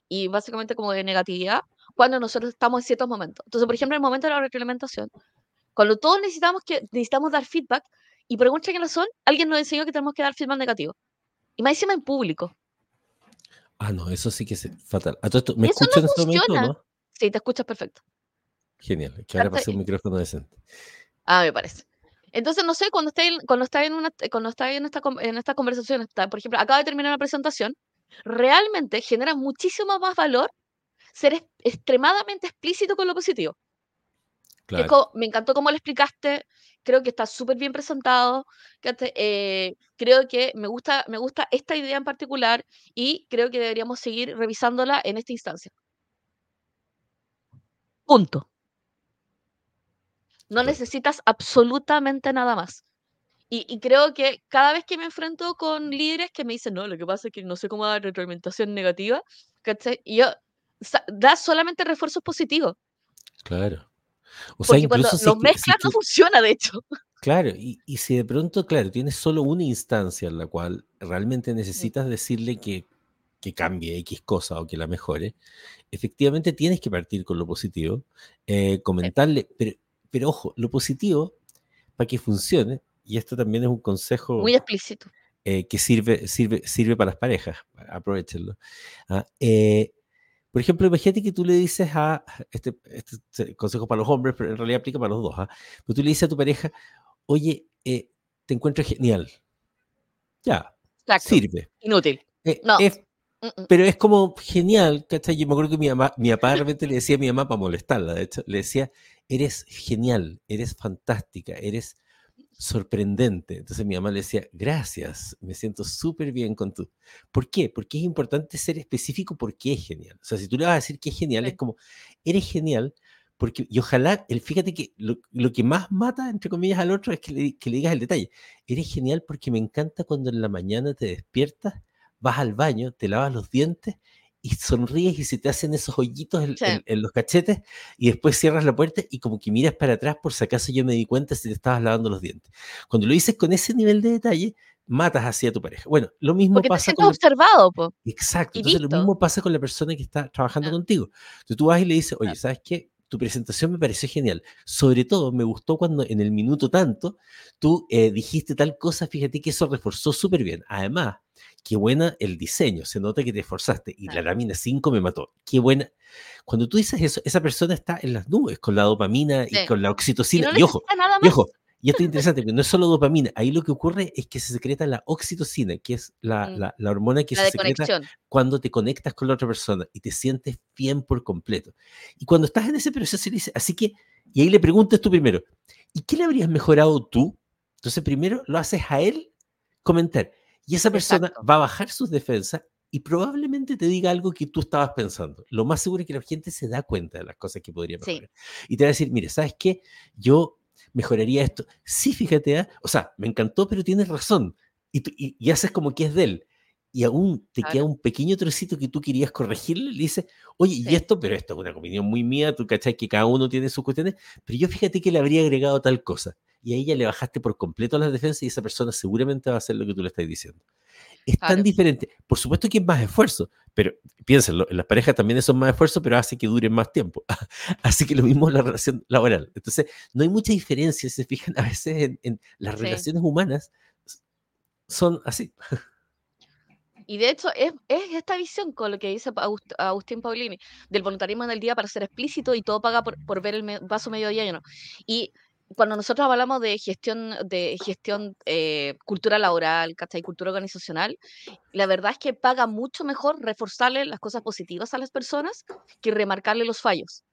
y básicamente como de negatividad cuando nosotros estamos en ciertos momentos. Entonces, por ejemplo, el momento de la retroalimentación, cuando todos necesitamos, que, necesitamos dar feedback, y por que razón, alguien nos enseñó que tenemos que dar feedback negativo. Y más encima en público. Ah, no, eso sí que es fatal. ¿Me escuchas en este momento no? Sí, te escuchas perfecto. Genial, que ahora pase un micrófono decente. Ah, me parece. Entonces, no sé, cuando está en, cuando está en, una, cuando está en, esta, en esta conversación, está, por ejemplo, acaba de terminar una presentación, realmente genera muchísimo más valor ser extremadamente explícito con lo positivo. me encantó cómo lo explicaste, creo que está súper bien presentado, eh, creo que me gusta, me gusta esta idea en particular y creo que deberíamos seguir revisándola en esta instancia. Punto. No necesitas absolutamente nada más. Y, creo que cada vez que me enfrento con líderes que me dicen, no, lo que pasa es que no sé cómo dar retroalimentación negativa, Y yo, da solamente refuerzos positivos. Claro. O sea, Porque cuando los mezclas no funciona, de hecho. Claro, y, y, si de pronto, claro, tienes solo una instancia en la cual realmente necesitas decirle que, que cambie X cosa o que la mejore, efectivamente tienes que partir con lo positivo, eh, comentarle, pero, pero ojo, lo positivo, para que funcione, y esto también es un consejo... Muy explícito. Eh, que sirve, sirve, sirve para las parejas, aprovechenlo. ¿ah? Eh, por ejemplo, imagínate que tú le dices a, este, este consejo para los hombres, pero en realidad aplica para los dos, ¿ah? pero tú le dices a tu pareja, oye, eh, te encuentro genial. Ya, sirve. Inútil. no. Mm, mm. pero es como genial, ¿cachai? Yo me acuerdo que mi, mamá, mi papá realmente le decía a mi mamá para molestarla, de hecho, le decía, eres genial, eres fantástica, eres sorprendente. Entonces mi mamá le decía, gracias, me siento súper bien con tú. ¿Por qué? Porque es importante ser específico porque es genial. O sea, si tú le vas a decir que es genial, es como, eres genial, porque, y ojalá, el, fíjate que lo, que más mata, entre comillas, al otro es que le, que le digas el detalle. Eres genial porque me encanta cuando en la mañana te despiertas, vas al baño, te lavas los dientes y sonríes y se te hacen esos hoyitos en, los cachetes y después cierras la puerta y como que miras para atrás por si acaso yo me di cuenta si te estabas lavando los dientes. Cuando lo dices con ese nivel de detalle, matas así a tu pareja. Bueno, lo mismo pasa con... observado, Exacto. Entonces lo mismo pasa con la persona que está trabajando contigo. Entonces tú vas y le dices, oye, ¿sabes qué? tu presentación me pareció genial. Sobre todo, me gustó cuando en el minuto tanto tú eh, dijiste tal cosa, fíjate que eso reforzó súper bien. Además, qué buena el diseño, se nota que te esforzaste y la lámina 5 me mató. Qué buena. Cuando tú dices eso, esa persona está en las nubes con la dopamina y con la oxitocina. Y, ojo, y ojo, y esto es interesante, porque no es solo dopamina, ahí lo que ocurre es que se secreta la oxitocina, que es la, mm. la, hormona que se secreta cuando te conectas con la otra persona y te sientes bien por completo. Y cuando estás en ese proceso, dice, así que, y ahí le preguntas tú primero, ¿y qué le habrías mejorado tú? Entonces primero lo haces a él comentar. Y esa persona va a bajar sus defensas y probablemente te diga algo que tú estabas pensando. Lo más seguro es que la gente se da cuenta de las cosas que podría mejorar. Y te va a decir, mire, ¿sabes qué? Yo mejoraría esto. Sí, fíjate, ¿ah? o sea, me encantó, pero tienes razón. Y, y, haces como que es de él. Y aún te queda un pequeño trocito que tú querías corregirle, le dices, oye, y esto, pero esto es una opinión muy mía, tú cachai que cada uno tiene sus cuestiones, pero yo fíjate que le habría agregado tal cosa y a ella le bajaste por completo las defensas y esa persona seguramente va a hacer lo que tú le estás diciendo. Es tan diferente. Por supuesto que es más esfuerzo, pero piénsenlo, en las parejas también son más esfuerzo, pero hace que duren más tiempo. Así que lo mismo en la relación laboral. Entonces, no hay mucha diferencia, se fijan, a veces en, las relaciones humanas son así. Y de hecho, es, esta visión con lo que dice Agustín Paulini, del voluntarismo en el día para ser explícito y todo paga por, ver el vaso medio lleno. Y cuando nosotros hablamos de gestión, de gestión eh, cultura laboral, ¿cachai? Cultura organizacional, la verdad es que paga mucho mejor reforzarle las cosas positivas a las personas que remarcarle los fallos.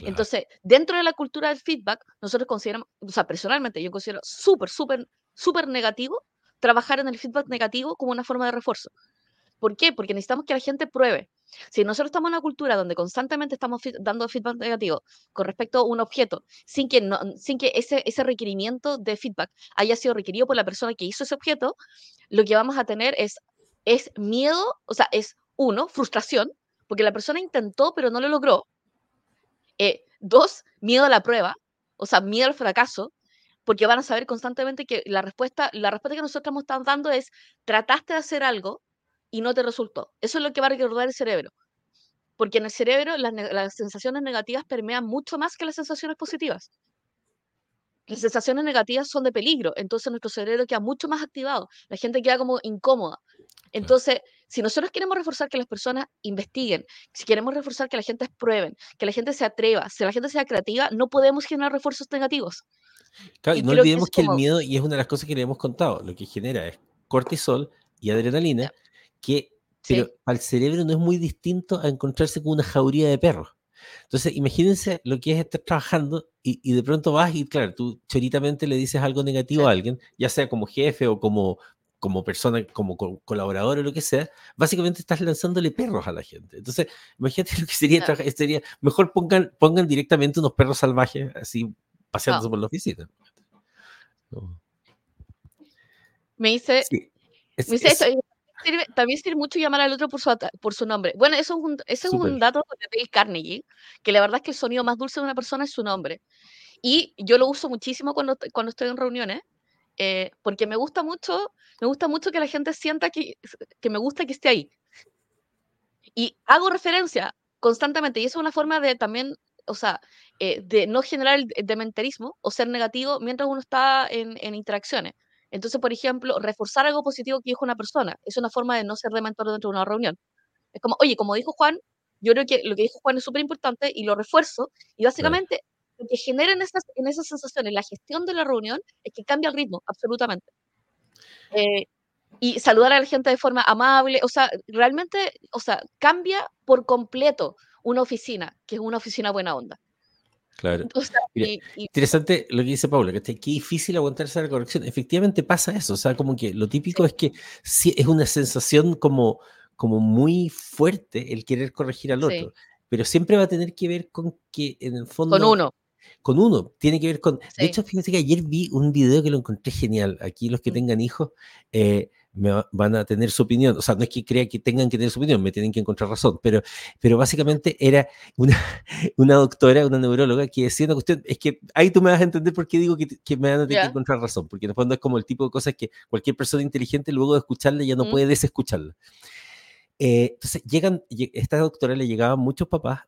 Entonces, dentro de la cultura del feedback, nosotros consideramos, o sea, personalmente yo considero súper, súper, súper negativo trabajar en el feedback negativo como una forma de refuerzo. ¿Por qué? Porque necesitamos que la gente pruebe. Si nosotros estamos en una cultura donde constantemente estamos dando feedback negativo con respecto a un objeto, sin que, no, sin que ese, ese requerimiento de feedback haya sido requerido por la persona que hizo ese objeto, lo que vamos a tener es, es miedo, o sea, es uno, frustración, porque la persona intentó pero no lo logró. Eh, dos, miedo a la prueba, o sea, miedo al fracaso, porque van a saber constantemente que la respuesta, la respuesta que nosotros estamos dando es, trataste de hacer algo, y no te resultó. Eso es lo que va a recordar el cerebro. Porque en el cerebro las, sensaciones negativas permean mucho más que las sensaciones positivas. Las sensaciones negativas son de peligro, entonces nuestro cerebro queda mucho más activado, la gente queda como incómoda. Entonces, si nosotros queremos reforzar que las personas investiguen, si queremos reforzar que la gente prueben, que la gente se atreva, si la gente sea creativa, no podemos generar refuerzos negativos. Claro, y, no olvidemos que, el miedo, y es una de las cosas que le hemos contado, lo que genera es cortisol y adrenalina, que pero al cerebro no es muy distinto a encontrarse con una jauría de perros. Entonces, imagínense lo que es estar trabajando y, de pronto vas y, claro, tú choritamente le dices algo negativo a alguien, ya sea como jefe o como, como persona, como colaborador o lo que sea, básicamente estás lanzándole perros a la gente. Entonces, imagínate lo que sería, sería mejor pongan, pongan directamente unos perros salvajes así paseándose por la oficina. Me dice, me dice también sirve mucho llamar al otro por su, por su nombre. Bueno, eso es un, ese es un dato de Dale Carnegie, que la verdad es que el sonido más dulce de una persona es su nombre. Y yo lo uso muchísimo cuando, cuando estoy en reuniones, eh, porque me gusta mucho, me gusta mucho que la gente sienta que, que me gusta que esté ahí. Y hago referencia constantemente, y eso es una forma de también, o sea, eh, de no generar el dementarismo o ser negativo mientras uno está en, en interacciones. Entonces, por ejemplo, reforzar algo positivo que dijo una persona es una forma de no ser de mentor dentro de una reunión. Es como, oye, como dijo Juan, yo creo que lo que dijo Juan es súper importante y lo refuerzo. Y básicamente, lo que genera en esas, en esas sensaciones la gestión de la reunión es que cambia el ritmo, absolutamente. Eh, y saludar a la gente de forma amable, o sea, realmente, o sea, cambia por completo una oficina, que es una oficina buena onda. Claro. Interesante lo que dice Paula, que qué difícil aguantarse la corrección. Efectivamente pasa eso, o sea, como que lo típico es que sí, es una sensación como, como muy fuerte el querer corregir al otro, pero siempre va a tener que ver con que en el fondo... Con uno. Con uno, tiene que ver con... De hecho, fíjense que ayer vi un video que lo encontré genial. Aquí los que mm. tengan hijos, eh, me van a tener su opinión. O sea, no es que crea que tengan que tener su opinión, me tienen que encontrar razón, pero, pero básicamente era una, una doctora, una neuróloga, que decía una cuestión, es que ahí tú me vas a entender por qué digo que, que me van a tener que encontrar razón, porque en el fondo es como el tipo de cosas que cualquier persona inteligente luego de escucharla ya no puede desescucharla. Eh, entonces, llegan, esta doctora le llegaban muchos papás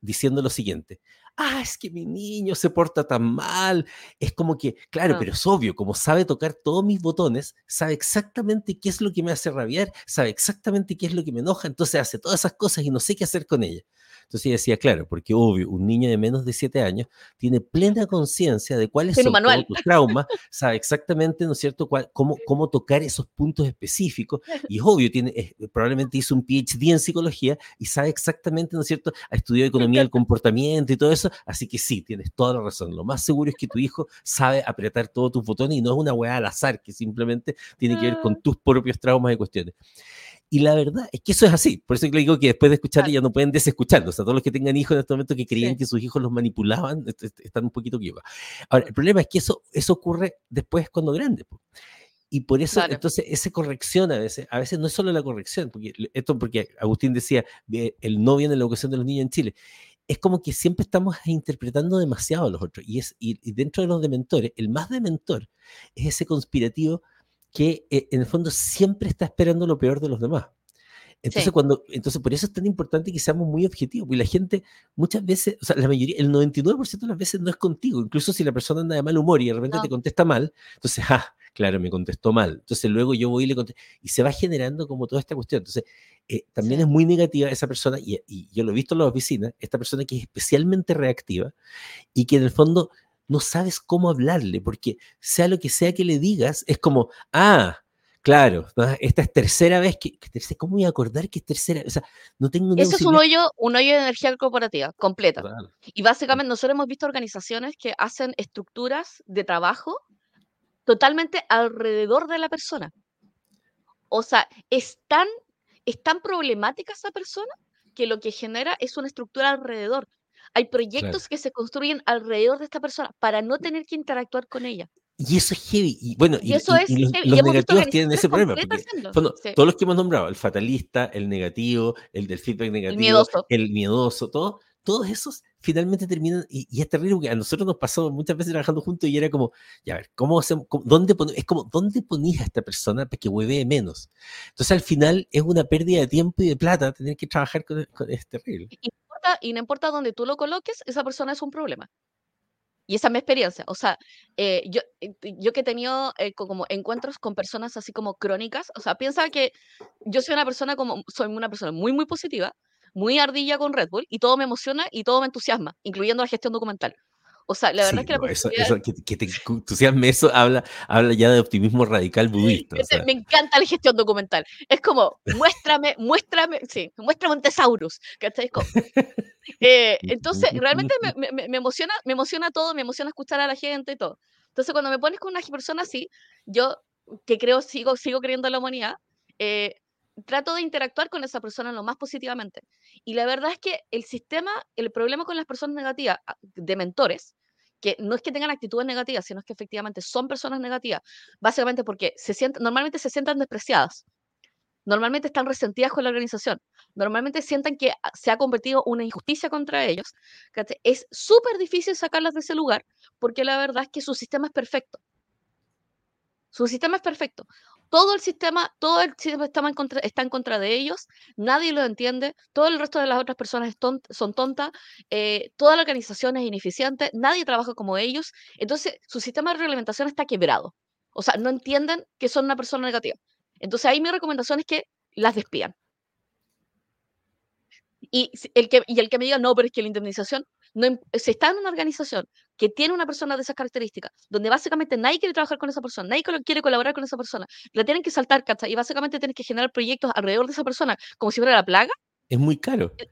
diciendo lo siguiente, ah, es que mi niño se porta tan mal. Es como que, claro, ah. pero es obvio, como sabe tocar todos mis botones, sabe exactamente qué es lo que me hace rabiar, sabe exactamente qué es lo que me enoja, entonces hace todas esas cosas y no sé qué hacer con ella. Entonces ella decía, claro, porque obvio, un niño de menos de 7 años tiene plena conciencia de cuáles son todos tus traumas, sabe exactamente, ¿no es cierto?, cómo, cómo tocar esos puntos específicos, y es obvio, tiene, probablemente hizo un PhD en psicología y sabe exactamente, ¿no es cierto?, ha estudiado economía del comportamiento y todo eso, así que sí, tienes toda la razón. Lo más seguro es que tu hijo sabe apretar todos tus botones y no es una weá al azar que simplemente tiene que ver con ah. tus propios traumas y cuestiones. Y la verdad es que eso es así. Por eso le digo que después de escucharlo ya no pueden desescucharlo. O sea, todos los que tengan hijos en este momento que creían que sus hijos los manipulaban, están un poquito equivocados. Ahora, el problema es que eso, eso ocurre después cuando grande. Y por eso, entonces, esa corrección a veces, a veces no es solo la corrección, porque esto porque Agustín decía, el no viene en la educación de los niños en Chile. Es como que siempre estamos interpretando demasiado a los otros. Y, es, y, y dentro de los dementores, el más dementor es ese conspirativo que eh, en el fondo siempre está esperando lo peor de los demás. Entonces, cuando, entonces, por eso es tan importante que seamos muy objetivos, porque la gente muchas veces, o sea, la mayoría, el 99% de las veces no es contigo, incluso si la persona anda de mal humor y de repente te contesta mal, entonces, ah, claro, me contestó mal. Entonces, luego yo voy y le contesto, y se va generando como toda esta cuestión. Entonces, eh, también es muy negativa esa persona, y, y, yo lo he visto en las oficinas, esta persona que es especialmente reactiva y que en el fondo no sabes cómo hablarle, porque sea lo que sea que le digas, es como, ah, claro, esta es tercera vez que, ¿cómo voy a acordar que es tercera? O sea, no tengo Eso es un hoyo, un hoyo de energía corporativa completa. Y básicamente nosotros hemos visto organizaciones que hacen estructuras de trabajo totalmente alrededor de la persona. O sea, es tan, es tan problemática esa persona que lo que genera es una estructura alrededor. Hay proyectos que se construyen alrededor de esta persona para no tener que interactuar con ella. Y eso es heavy. Y bueno, y, los, negativos tienen ese problema. todos los que hemos nombrado, el fatalista, el negativo, el del feedback negativo, el miedoso, el miedoso todo, todos esos finalmente terminan, y, es terrible porque a nosotros nos pasó muchas veces trabajando juntos y era como, ya ver, ¿cómo hacemos? ¿Dónde es como, ¿dónde ponís a esta persona para que hueve menos? Entonces al final es una pérdida de tiempo y de plata tener que trabajar con, con es terrible. Y importa, y no importa dónde tú lo coloques, esa persona es un problema. Y esa es mi experiencia. O sea, eh, yo, eh, yo que he tenido eh, como encuentros con personas así como crónicas, o sea, piensa que yo soy una persona como, soy una persona muy, muy positiva, muy ardilla con Red Bull y todo me emociona y todo me entusiasma, incluyendo la gestión documental. O sea, la verdad es que la eso, que, te entusiasme eso habla, habla ya de optimismo radical budista. Me encanta la gestión documental. Es como, muéstrame, muéstrame, sí, muéstrame un tesaurus. Eh, entonces, realmente me, me, me, emociona, me emociona todo, me emociona escuchar a la gente y todo. Entonces, cuando me pones con una persona así, yo que creo, sigo, sigo creyendo en la humanidad, eh, trato de interactuar con esa persona lo más positivamente. Y la verdad es que el sistema, el problema con las personas negativas, ah, de mentores, que no es que tengan actitudes negativas, sino que efectivamente son personas negativas, básicamente porque se sienten, normalmente se sientan despreciadas, normalmente están resentidas con la organización, normalmente sientan que ah, se ha convertido una injusticia contra ellos, es súper difícil sacarlas de ese lugar porque la verdad es que su sistema es perfecto. Su sistema es perfecto todo el sistema, todo el sistema está en contra, de ellos, nadie lo entiende, todo el resto de las otras personas son tontas, eh, toda la organización es ineficiente, nadie trabaja como ellos, entonces su sistema de reglamentación está quebrado. O sea, no entienden que son una persona negativa. Entonces ahí mi recomendación es que las despidan. Y el que, y el que me diga, no, pero es que la indemnización, no, si está en una organización que tiene una persona de esas características, donde básicamente nadie quiere trabajar con esa persona, nadie quiere colaborar con esa persona, la tienen que saltar, Y básicamente tienes que generar proyectos alrededor de esa persona como si fuera la plaga. Es muy caro. Eh,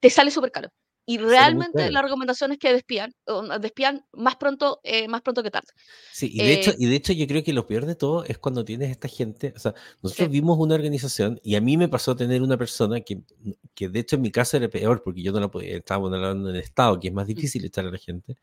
te sale súper caro. Y realmente la recomendación es que despidan, despidan más pronto, eh, más pronto que tarde. Sí, y de, hecho, eh y de hecho yo creo que lo peor de todo es cuando tienes esta gente, o sea, nosotros vimos una organización y a mí me pasó a tener una persona que, que de hecho en mi caso era peor porque yo no la podía, hablando en el Estado, que es más mm. difícil echar a la gente.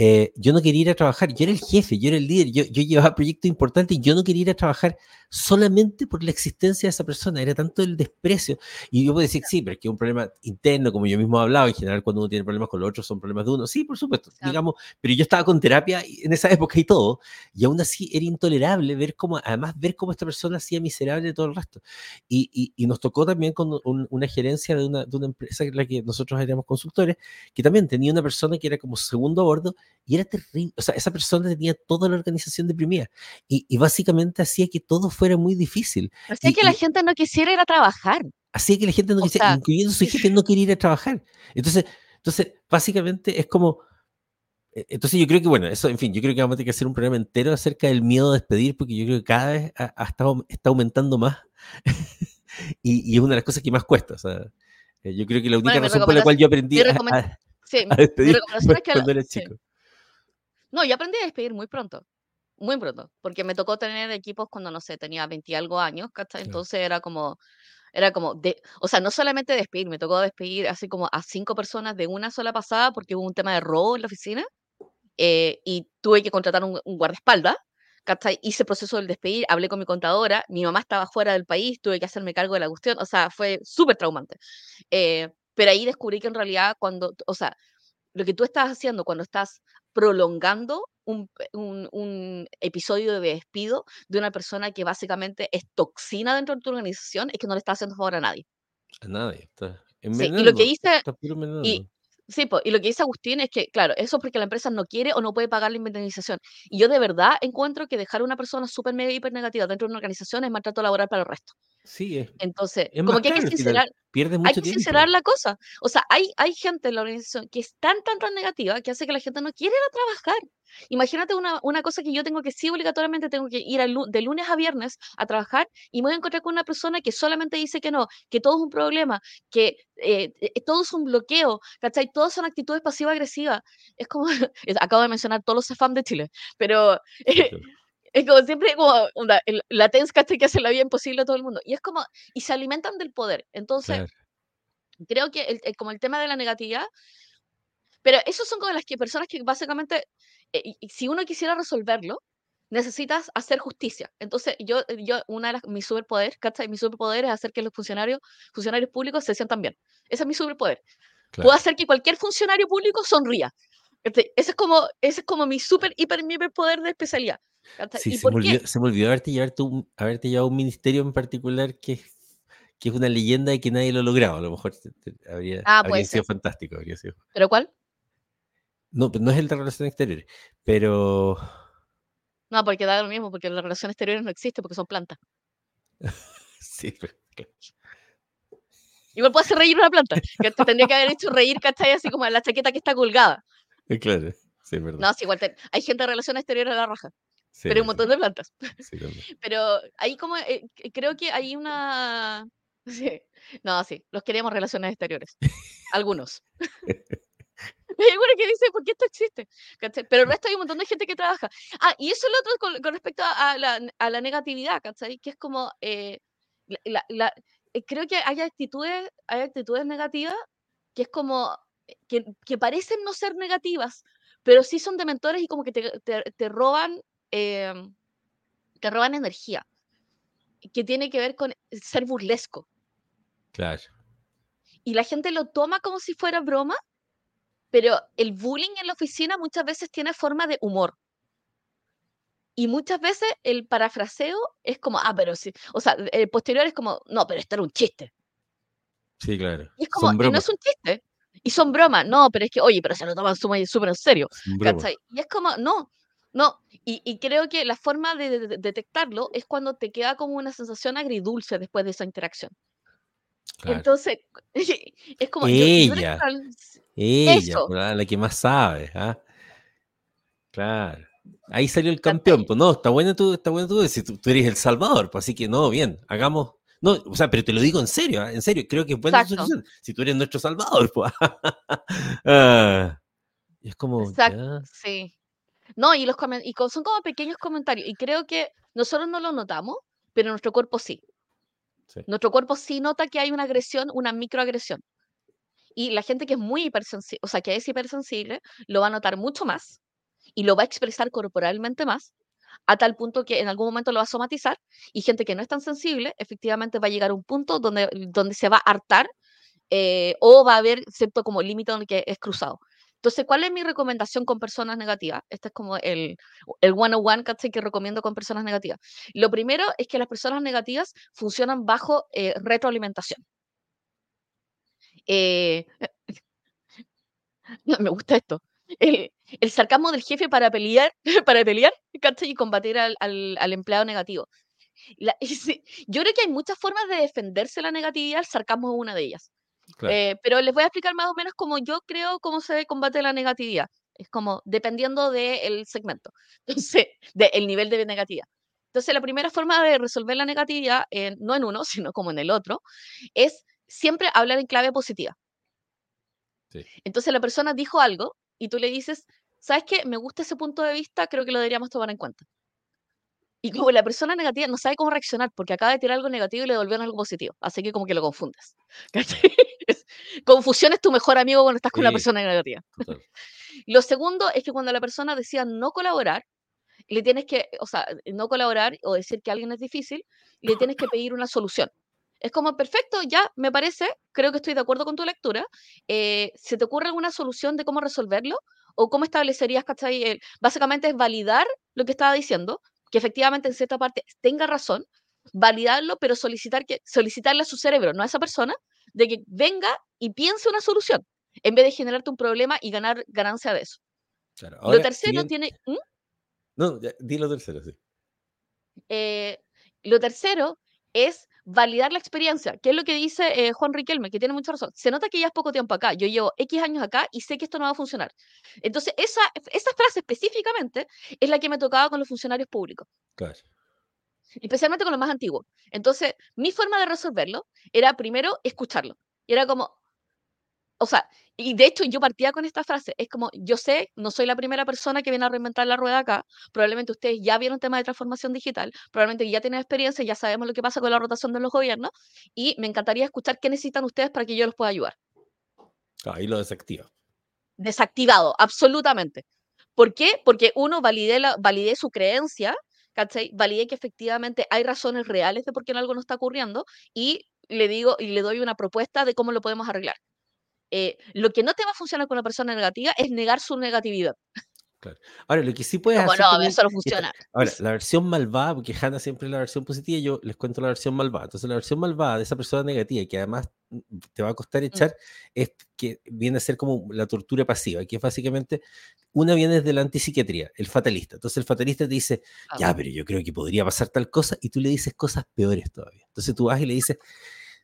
Eh, yo no quería ir a trabajar, yo era el jefe, yo era el líder, yo, yo llevaba proyectos importantes y yo no quería ir a trabajar solamente por la existencia de esa persona, era tanto el desprecio. Y yo puedo decir, sí, pero es que es un problema interno, como yo mismo he hablado, en general cuando uno tiene problemas con los otros son problemas de uno, sí, por supuesto, digamos, pero yo estaba con terapia en esa época y todo, y aún así era intolerable ver cómo, además ver cómo esta persona hacía miserable todo el resto. Y, y, nos tocó también con una gerencia de una, de una empresa en la que nosotros éramos consultores, que también tenía una persona que era como segundo a bordo y era terrible, o sea, esa persona tenía toda la organización deprimida y, básicamente hacía que todo fuera muy difícil. Hacía que la gente no quisiera ir a trabajar. Hacía que la gente no quisiera, incluyendo su jefe, no quería ir a trabajar. Entonces, entonces, básicamente es como, e, entonces yo creo que, bueno, eso, en fin, yo creo que vamos a tener que hacer un programa entero acerca del miedo a despedir, porque yo creo que cada vez ha, estado, está aumentando más y, es una de las cosas que más cuesta. O sea, eh, yo creo que la única razón por la cual yo aprendí a, despedir fue cuando era chico. No, yo aprendí a despedir muy pronto, muy pronto, porque me tocó tener equipos cuando, no sé, tenía 20 y algo años, ¿cachai? Entonces era como, era como, de, o sea, no solamente despedir, me tocó despedir así como a cinco personas de una sola pasada porque hubo un tema de robo en la oficina eh, y tuve que contratar un, guardaespaldas, ¿cachai? Hice el proceso del despedir, hablé con mi contadora, mi mamá estaba fuera del país, tuve que hacerme cargo de la cuestión, o sea, fue súper traumante. Eh, pero ahí descubrí que en realidad cuando, o sea, lo que tú estás haciendo cuando estás prolongando un, episodio de despido de una persona que básicamente es toxina dentro de tu organización es que no le está haciendo favor a nadie. A nadie. Está y lo que hice, Sí, po, y lo que dice Agustín es que, claro, eso es porque la empresa no quiere o no puede pagar la indemnización. Y yo de verdad encuentro que dejar a una persona súper mega hiper negativa dentro de una organización es maltrato laboral para el resto. Sí, es, Entonces, es como que hay que sincerar, hay que tiempo. sincerar la cosa. O sea, hay, hay gente en la organización que es tan, tan, tan negativa que hace que la gente no quiere ir a trabajar. Imagínate una, una cosa que yo tengo que sí obligatoriamente tengo que ir lu- de lunes a viernes a trabajar y me voy a encontrar con una persona que solamente dice que no, que todo es un problema, que eh, eh, todo es un bloqueo, ¿cachai? Todos son actitudes pasivo-agresivas. Es como, acabo de mencionar todos los CEFAM de Chile, pero Sí, claro. Es como siempre como onda, el- la tensa que hace la vida imposible a todo el mundo. Y es como, y se alimentan del poder. Entonces, Claro. creo que el- el- como el tema de la negatividad, pero esos son como las que personas que básicamente, eh, si uno quisiera resolverlo, necesitas hacer justicia. Entonces, yo, yo una de las, mis superpoderes, ¿cachai? Mi superpoder es hacer que los funcionarios, funcionarios públicos se sientan bien. Ese es mi superpoder. Puedo claro. hacer que cualquier funcionario público sonría. Ese es como, ese es como mi super, hiper, hiper poder de especialidad. ¿cachai? Sí, ¿Y se por me, qué? olvidó, se me olvidó haberte, llevarte un- haberte llevado un ministerio en particular que, es- que es una leyenda y que nadie lo ha logrado. A lo mejor te- te- habría, Ah, habría sido fantástico. Habría sido. ¿Pero cuál? No, pero no es el de relaciones exteriores, pero No, porque da lo mismo, porque las relaciones exteriores no existen porque son plantas. sí, pero-. Igual puede hacer reír una planta. Que te tendría que haber hecho reír, ¿cachai? Así como la chaqueta que está colgada. Claro, sí, es verdad. No, sí, igual te- hay gente de relaciones exteriores a la raja, Sí, pero hay un montón de plantas. Pero ahí como, eh, creo que hay una... Sí. No, sí, los queremos relaciones exteriores. Algunos. Hay algunos que dicen, ¿por qué esto existe? ¿Cachai? Pero el resto hay un montón de gente que trabaja. Ah, y eso es lo otro con, con respecto a, la, a la negatividad, ¿cachai? Que es como, eh, la, la- eh, creo que hay actitudes, hay actitudes negativas que es como, que, que parecen no ser negativas, pero sí son dementores y como que te, te, te roban, em, te roban energía, que tiene que ver con ser burlesco. Claro. y la gente lo toma como si fuera broma, pero el bullying en la oficina muchas veces tiene forma de humor. Y muchas veces el parafraseo es como, ah, pero sí, o sea, el posterior es como, no, pero esto era un chiste. Sí, claro. Y es como, y no bromas. es un chiste. Y son bromas, no, pero es que, oye, pero se lo toman súper en serio. ¿cachai? Y es como, no, no. Y, y creo que la forma de, de- de detectarlo es cuando te queda como una sensación agridulce después de esa interacción. Claro. Entonces, es como, yo, yo en Ella. Ella, pues, ah, la que más sabe, ¿ah? Claro. Ahí salió el campeón, pues no, está bueno tú, está bueno tú, si tú, tú eres el Salvador, pues así que no, bien, hagamos. No, o sea, pero te lo digo en serio, ¿ah? en serio, creo que es buena Exacto. solución. Si tú eres nuestro Salvador, pues. Ah, es como, Exacto, ya, sí. No, y los y son como pequeños comentarios. Y creo que nosotros no lo notamos, pero nuestro cuerpo sí. Sí. Nuestro cuerpo sí nota que hay una agresión, una microagresión. Y la gente que es muy hipersensible, o sea, que es hipersensible, lo va a notar mucho más y lo va a expresar corporalmente más, a tal punto que en algún momento lo va a somatizar. Y gente que no es tan sensible, efectivamente va a llegar a un punto donde, donde se va a hartar eh, o va a haber cierto como límite donde que es cruzado. Entonces, ¿cuál es mi recomendación con personas negativas? Este es como el, el one-on-one ¿cachai? que recomiendo con personas negativas. Lo primero es que las personas negativas funcionan bajo eh, retroalimentación. Eh, me gusta esto. El, el sarcasmo del jefe para pelear, para pelear ¿cachai? y combatir al, al- al empleado negativo. La- sí, yo creo que hay muchas formas de defenderse la negatividad, el sarcasmo es una de ellas. claro. Eh, pero les voy a explicar más o menos cómo yo creo cómo se combate la negatividad. Es como dependiendo del segmento, entonces, del nivel de negatividad. Entonces, la primera forma de resolver la negatividad, eh, no en uno, sino como en el otro, es siempre hablar en clave positiva. Sí. Entonces, la persona dijo algo y tú le dices, ¿sabes qué? Me gusta ese punto de vista, creo que lo deberíamos tomar en cuenta. Y como la persona negativa no sabe cómo reaccionar porque acaba de tirar algo negativo y le devolvieron algo positivo, así que como que lo confundes. Confusión es tu mejor amigo cuando estás con Sí. persona negativa. total. Lo segundo es que cuando la persona decida no colaborar, le tienes que, o sea, no colaborar o decir que alguien es difícil, le tienes que pedir una solución. Es como, perfecto, ya me parece, creo que estoy de acuerdo con tu lectura. eh, ¿Se te ocurre alguna solución de cómo resolverlo? ¿O cómo establecerías, cachai? básicamente es validar lo que estaba diciendo, que efectivamente en cierta parte tenga razón, validarlo, pero solicitar que, solicitarle a su cerebro, no a esa persona, de que venga y piense una solución. en vez de generarte un problema y ganar ganancia de eso. lo tercero tiene... ¿Mm? No, di lo tercero, sí. Eh, lo tercero es validar la experiencia, que es lo que dice eh, Juan Riquelme, que tiene mucha razón. Se nota que ya es poco tiempo acá, yo llevo X años acá y sé que esto no va a funcionar. Entonces, esa, esa frase específicamente es la que me tocaba con los funcionarios públicos. Claro. Especialmente con los más antiguos. Entonces, mi forma de resolverlo era primero escucharlo. Y era como, o sea, y de hecho yo partía con esta frase, es como, yo sé, no soy la primera persona que viene a reinventar la rueda acá, probablemente ustedes ya vieron tema de transformación digital, probablemente ya tienen experiencia, ya sabemos lo que pasa con la rotación de los gobiernos, y me encantaría escuchar qué necesitan ustedes para que yo los pueda ayudar. Ahí lo desactiva. Desactivado, absolutamente. ¿Por qué? Porque uno valide, la, validé su creencia, ¿cachai? Validé que efectivamente hay razones reales de por qué algo no está ocurriendo y le digo y le doy una propuesta de cómo lo podemos arreglar. Eh, lo que no te va a funcionar con una persona negativa es negar su negatividad. Claro. Ahora, lo que sí puedes hacer. No, eso no funciona. ahora, la versión malvada, porque Hannah siempre es la versión positiva, yo les cuento la versión malvada. Entonces, la versión malvada de esa persona negativa, que además mm, te va a costar mm. echar, es que viene a ser como la tortura pasiva, que es básicamente una viene desde la antipsiquiatría, el fatalista. Entonces, el fatalista te dice, ya, pero yo creo que podría pasar tal cosa, y tú le dices cosas peores todavía. Entonces, tú vas y le dices,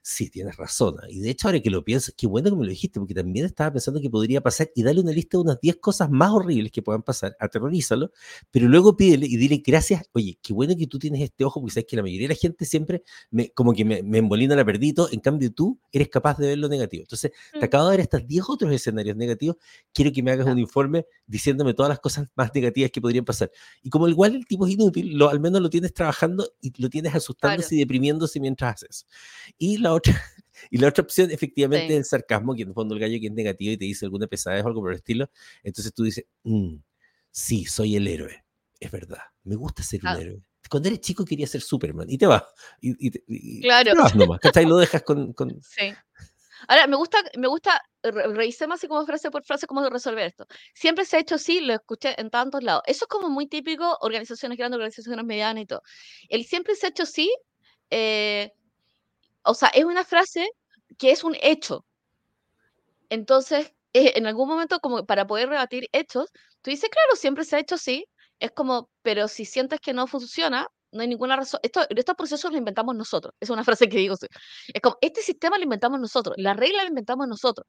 sí, tienes razón. Y de hecho, ahora que lo pienso, qué bueno que me lo dijiste, porque también estaba pensando que podría pasar y dale una lista de unas 10 cosas más horribles que puedan pasar, aterrorízalo, pero luego pídele y dile gracias, oye, qué bueno que tú tienes este ojo, porque sabes que la mayoría de la gente siempre me, como que me, me embolina la perdito, en cambio tú eres capaz de ver lo negativo. Entonces, te mm. acabo de dar estos 10 otros escenarios negativos, quiero que me hagas un informe diciéndome todas las cosas más negativas que podrían pasar. Y como igual el tipo es inútil, lo, al menos lo tienes trabajando y lo tienes asustándose y deprimiéndose mientras haces. Y la otra, y la otra opción efectivamente es el sarcasmo, que en el fondo el gallo que es negativo y te dice alguna pesadez o algo por el estilo. Entonces tú dices, mm, sí, soy el héroe. Es verdad, me gusta ser un héroe. Cuando eres chico quería ser Superman y te vas. Y, claro. Te vas nomás, ¿cachai? Lo dejas con, con... Sí. Ahora, me gusta, me gusta, revisemos así como frase por frase cómo resolver esto. Siempre se ha hecho así, lo escuché en tantos lados. Eso es como muy típico, organizaciones grandes, organizaciones medianas y todo. El siempre se ha hecho así, eh, o sea, es una frase que es un hecho. Entonces, eh, en algún momento, como para poder rebatir hechos, tú dices, claro, siempre se ha hecho así. Es como, pero si sientes que no funciona, no hay ninguna razón. Esto, estos procesos los inventamos nosotros. Es una frase que digo. Es como, este sistema lo inventamos nosotros, la regla la inventamos nosotros.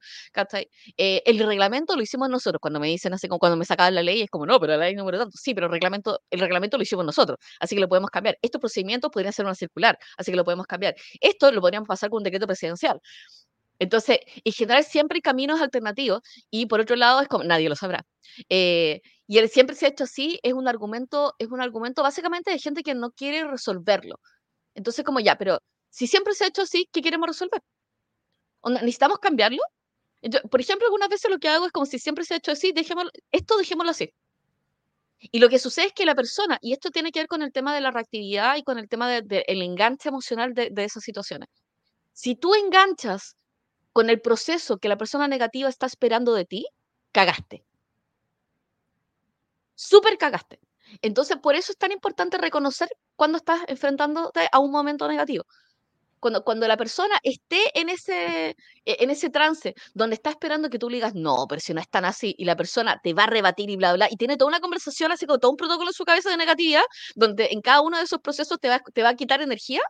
Eh, el reglamento lo hicimos nosotros. Cuando me dicen así, como cuando me sacaban la ley, es como, no, pero la ley número tanto. Sí, pero el reglamento, el reglamento lo hicimos nosotros. Así que lo podemos cambiar. Estos procedimientos podrían ser una circular. Así que lo podemos cambiar. Esto lo podríamos pasar con un decreto presidencial. Entonces, en general siempre hay caminos alternativos y por otro lado es como, nadie lo sabrá. Eh, y el siempre se ha hecho así es un argumento, es un argumento básicamente de gente que no quiere resolverlo. Entonces, como ya, pero si siempre se ha hecho así, ¿qué queremos resolver? ¿Necesitamos cambiarlo? por ejemplo, algunas veces lo que hago es como si siempre se ha hecho así, dejémoslo, esto dejémoslo así. Y lo que sucede es que la persona, y esto tiene que ver con el tema de la reactividad y con el tema del de, enganche emocional de, de esas situaciones. Si tú enganchas con el proceso que la persona negativa está esperando de ti, cagaste súper cagaste. Entonces, por eso es tan importante reconocer cuando estás enfrentándote a un momento negativo. Cuando, cuando la persona esté en ese, e, en ese trance donde está esperando que tú digas, no, pero si no es tan así, y la persona te va a rebatir y bla, bla, y tiene toda una conversación así con todo un protocolo en su cabeza de negatividad, donde en cada uno de esos procesos te va, te va a quitar energía,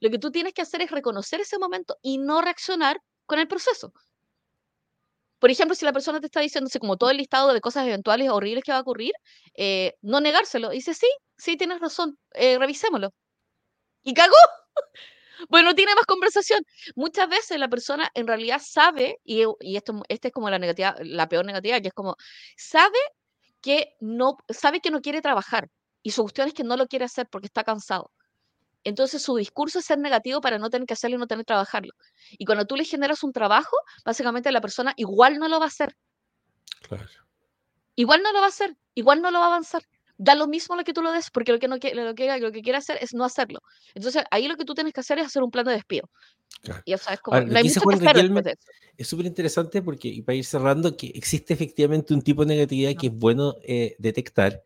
lo que tú tienes que hacer es reconocer ese momento y no reaccionar con el proceso. Por ejemplo, si la persona te está diciendo como todo el listado de cosas eventuales horribles que va a ocurrir, eh, no negárselo. Dice, sí, sí, tienes razón, eh, revisémoslo. Y cagó. Bueno, tiene más conversación. Muchas veces la persona en realidad sabe, y, y esto este es como la negativa, la peor negativa, que es como, sabe que no, sabe que no quiere trabajar. Y su cuestión es que no lo quiere hacer porque está cansado. Entonces su discurso es ser negativo para no tener que hacerlo y no tener que trabajarlo. Y cuando tú le generas un trabajo, básicamente la persona igual no lo va a hacer. Claro. Igual no lo va a hacer, igual no lo va a avanzar. Da lo mismo lo que tú lo des, porque lo que, no, lo que, lo que quiere hacer es no hacerlo. Entonces ahí lo que tú tienes que hacer es hacer un plan de despido. Claro. Y sabes cómo. es súper interesante porque, y para ir cerrando, que existe efectivamente un tipo de negatividad que es bueno eh, detectar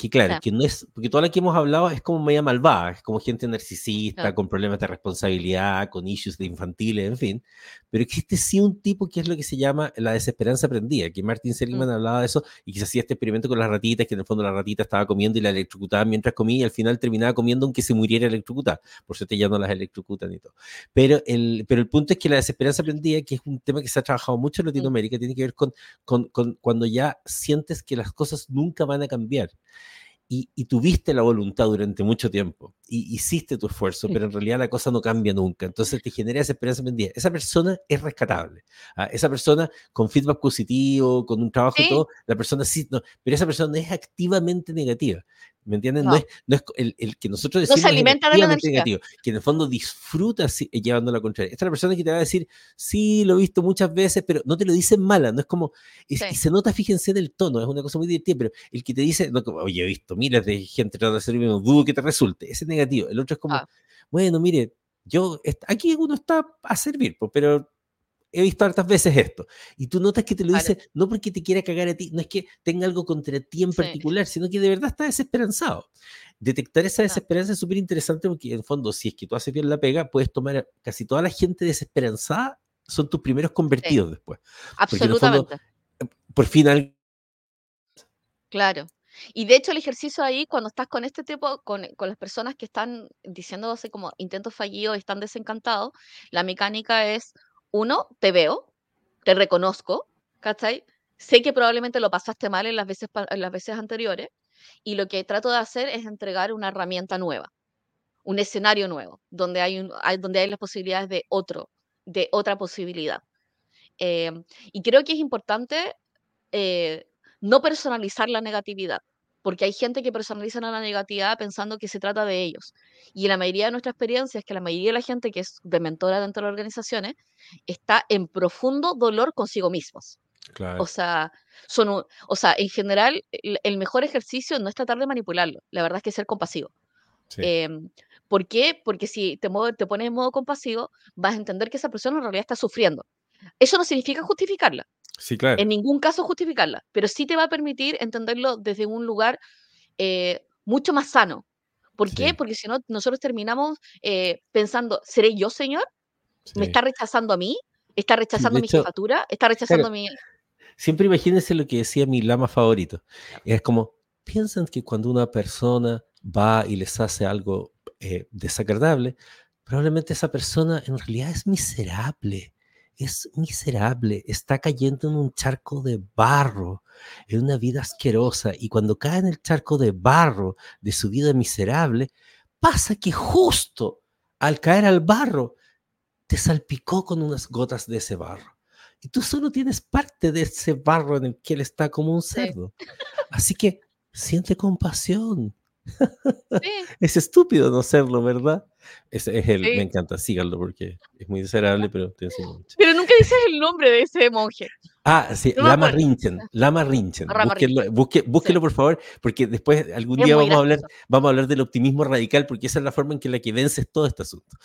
que claro, que no es, porque toda la que hemos hablado es como media malvada, es como gente narcisista, con problemas de responsabilidad, con issues de infantiles, en fin, pero existe sí un tipo que es lo que se llama la desesperanza aprendida, que Martin Seligman mm. hablaba de eso y que se hacía este experimento con las ratitas, que en el fondo la ratita estaba comiendo y la electrocutaba mientras comía y al final terminaba comiendo aunque se muriera electrocutada, por suerte ya no las electrocutan y todo. Pero el, pero el punto es que la desesperanza aprendida, que es un tema que se ha trabajado mucho en mm. Latinoamérica, tiene que ver con, con, con cuando ya sientes que las cosas nunca van a cambiar y, tuviste la voluntad durante mucho tiempo y hiciste tu esfuerzo, pero en realidad la cosa no cambia nunca. Entonces te genera esa esperanza pendida. Esa persona es rescatable. ¿ah? Esa persona con feedback positivo, con un trabajo y todo, la persona sí, no, pero esa persona es activamente negativa. ¿Me entienden? No, es, no es el, el, que nosotros decimos no se alimenta de la negativo, que en el fondo disfruta eh, llevando la contraria. Esta es la persona que te va a decir, sí, lo he visto muchas veces, pero no te lo dicen mala, no es como, y se nota, fíjense, del tono, es una cosa muy divertida, pero el que te dice, no, oye, he visto miles de gente tratando de hacer lo mismo, dudo que te resulte, ese es negativo. El otro es como, ah. bueno, mire, yo, aquí uno está a servir, pero he visto hartas veces esto. Y tú notas que te lo dice no porque te quiera cagar a ti, no es que tenga algo contra ti en particular, sino que de verdad está desesperanzado. Detectar esa desesperanza es súper interesante porque en fondo, si es que tú haces bien la pega, puedes tomar casi toda la gente desesperanzada, son tus primeros convertidos después. Absolutamente. Eh, por fin Claro. Y de hecho el ejercicio ahí, cuando estás con este tipo, con, con las personas que están diciéndose como intentos fallidos están desencantados, la mecánica es, uno, te veo, te reconozco, ¿cachai? Sé que probablemente lo pasaste mal en las veces, en las veces anteriores y lo que trato de hacer es entregar una herramienta nueva, un escenario nuevo, donde hay, un, donde hay las posibilidades de otro, de otra posibilidad. Em, y creo que es importante eh, no personalizar la negatividad porque hay gente que personaliza la negatividad pensando que se trata de ellos. Y la mayoría de nuestra experiencia es que la mayoría de la gente que es de mentora dentro de las organizaciones está en profundo dolor consigo mismos. O sea, son o sea, en general, el, mejor ejercicio no es tratar de manipularlo, la verdad es que es ser compasivo. Em, ¿Por qué? Porque si te, te pones en modo compasivo, vas a entender que esa persona en realidad está sufriendo. Eso no significa justificarla. En ningún caso justificarla, pero sí te va a permitir entenderlo desde un lugar eh, mucho más sano. ¿Por qué? Porque si no, nosotros terminamos eh, pensando, ¿seré yo, Señor? ¿Me está rechazando a mí? ¿Está rechazando mi jefatura? ¿Está rechazando mi...? Siempre imagínense lo que decía mi lama favorito. Es como, piensan que cuando una persona va y les hace algo eh, desagradable, probablemente esa persona en realidad es miserable es miserable, está cayendo en un charco de barro, en una vida asquerosa, y cuando cae en el charco de barro de su vida miserable, pasa que justo al caer al barro, te salpicó con unas gotas de ese barro. Y tú solo tienes parte de ese barro en el que él está como un cerdo. Así que siente compasión, es estúpido no serlo, ¿verdad? Ese es el, me encanta, síganlo porque es muy desagradable, pero te enseño mucho. Pero nunca dices el nombre de ese monje. Ah, sí, Lama Rinchen, Lama Rinchen. Búsquelo, por favor, porque después algún día vamos a, hablar, vamos a hablar del optimismo radical, porque esa es la forma en que la que vences todo este asunto.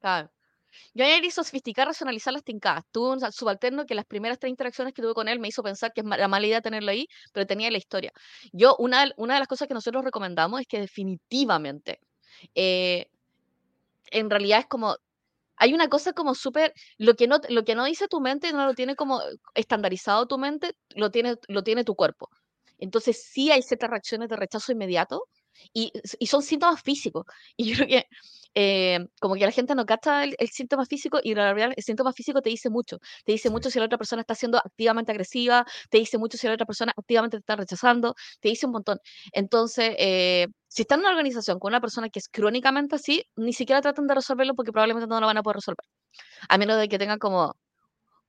Claro. Yo ayer hizo sofisticar, racionalizar las tincadas. Tuve un subalterno que las primeras tres interacciones que tuve con él me hizo pensar que es la mala idea tenerlo ahí, pero tenía la historia. Yo, una, una de las cosas que nosotros recomendamos es que definitivamente, eh, en realidad es como, hay una cosa como súper, lo, que no, lo que no dice tu mente no lo tiene como estandarizado tu mente, lo tiene, lo tiene tu cuerpo. Entonces sí hay ciertas reacciones de rechazo inmediato y, y son síntomas físicos. Y yo creo que eh, como que la gente no capta el, síntoma físico y la realidad el síntoma físico te dice mucho. Te dice mucho si la otra persona está siendo activamente agresiva, te dice mucho si la otra persona activamente te está rechazando, te dice un montón. Entonces, eh, si están en una organización con una persona que es crónicamente así, ni siquiera tratan de resolverlo porque probablemente no lo van a poder resolver. A menos de que tengan como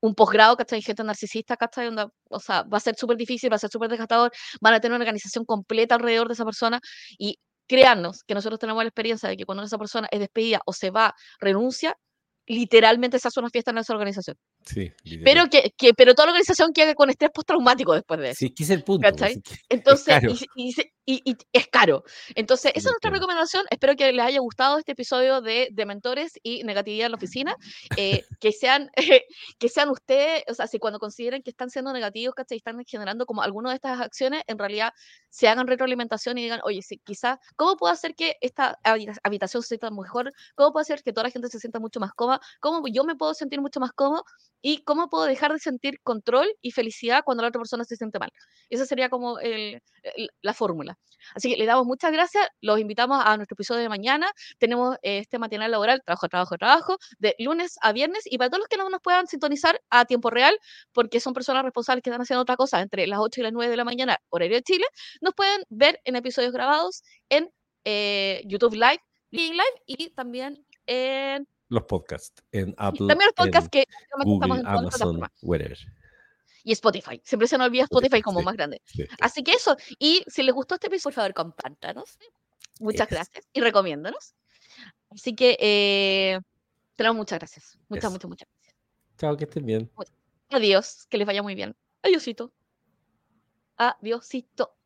un posgrado, ¿cachai? Gente narcisista, ¿cachai? o sea, va a ser súper difícil, va a ser súper desgastador, van a tener una organización completa alrededor de esa persona y créannos que nosotros tenemos la experiencia de que cuando esa persona es despedida o se va, renuncia, literalmente se hace una fiesta en esa organización. Sí. Pero que, que- pero toda la organización queda con estrés postraumático después de eso. Sí, es que ese es el punto. pues, que- Entonces, caro. y, y y- y es caro. Entonces, esa es nuestra recomendación. Espero que les haya gustado este episodio de, de mentores y negatividad en la oficina. Eh, que, sean, que sean ustedes, o sea, si cuando consideren que están siendo negativos, ¿cachai? Están generando como alguna de estas acciones, en realidad se hagan retroalimentación y digan, oye, sí, quizás, ¿cómo puedo hacer que esta habita- habitación se sienta mejor? ¿Cómo puedo hacer que toda la gente se sienta mucho más cómoda? ¿Cómo yo me puedo sentir mucho más cómodo? ¿Y cómo puedo dejar de sentir control y felicidad cuando la otra persona se siente mal? Esa sería como la fórmula. Así que le damos muchas gracias, los invitamos a nuestro episodio de mañana. Tenemos eh, este matinal laboral, trabajo, trabajo, trabajo, de lunes a viernes. Y para todos los que no nos puedan sintonizar a tiempo real, porque son personas responsables que están haciendo otra cosa entre las 8 y las 9 de la mañana, horario de Chile, nos pueden ver en episodios grabados en eh, YouTube Live, Live y también en Los podcasts en y Apple, también los podcasts en que estamos Google, en todas las Amazon, wherever. Y Spotify. Siempre se nos olvida Spotify como sí. más grande. Sí. Así que eso. Y si les gustó este episodio, por favor, compártanos. Muchas Yes. gracias. Y recomiéndanos. Así que, eh, tenemos muchas gracias. Muchas, muchas, muchas gracias. Chao, que estén bien. Adiós. Que les vaya muy bien. Adiosito. Adiosito.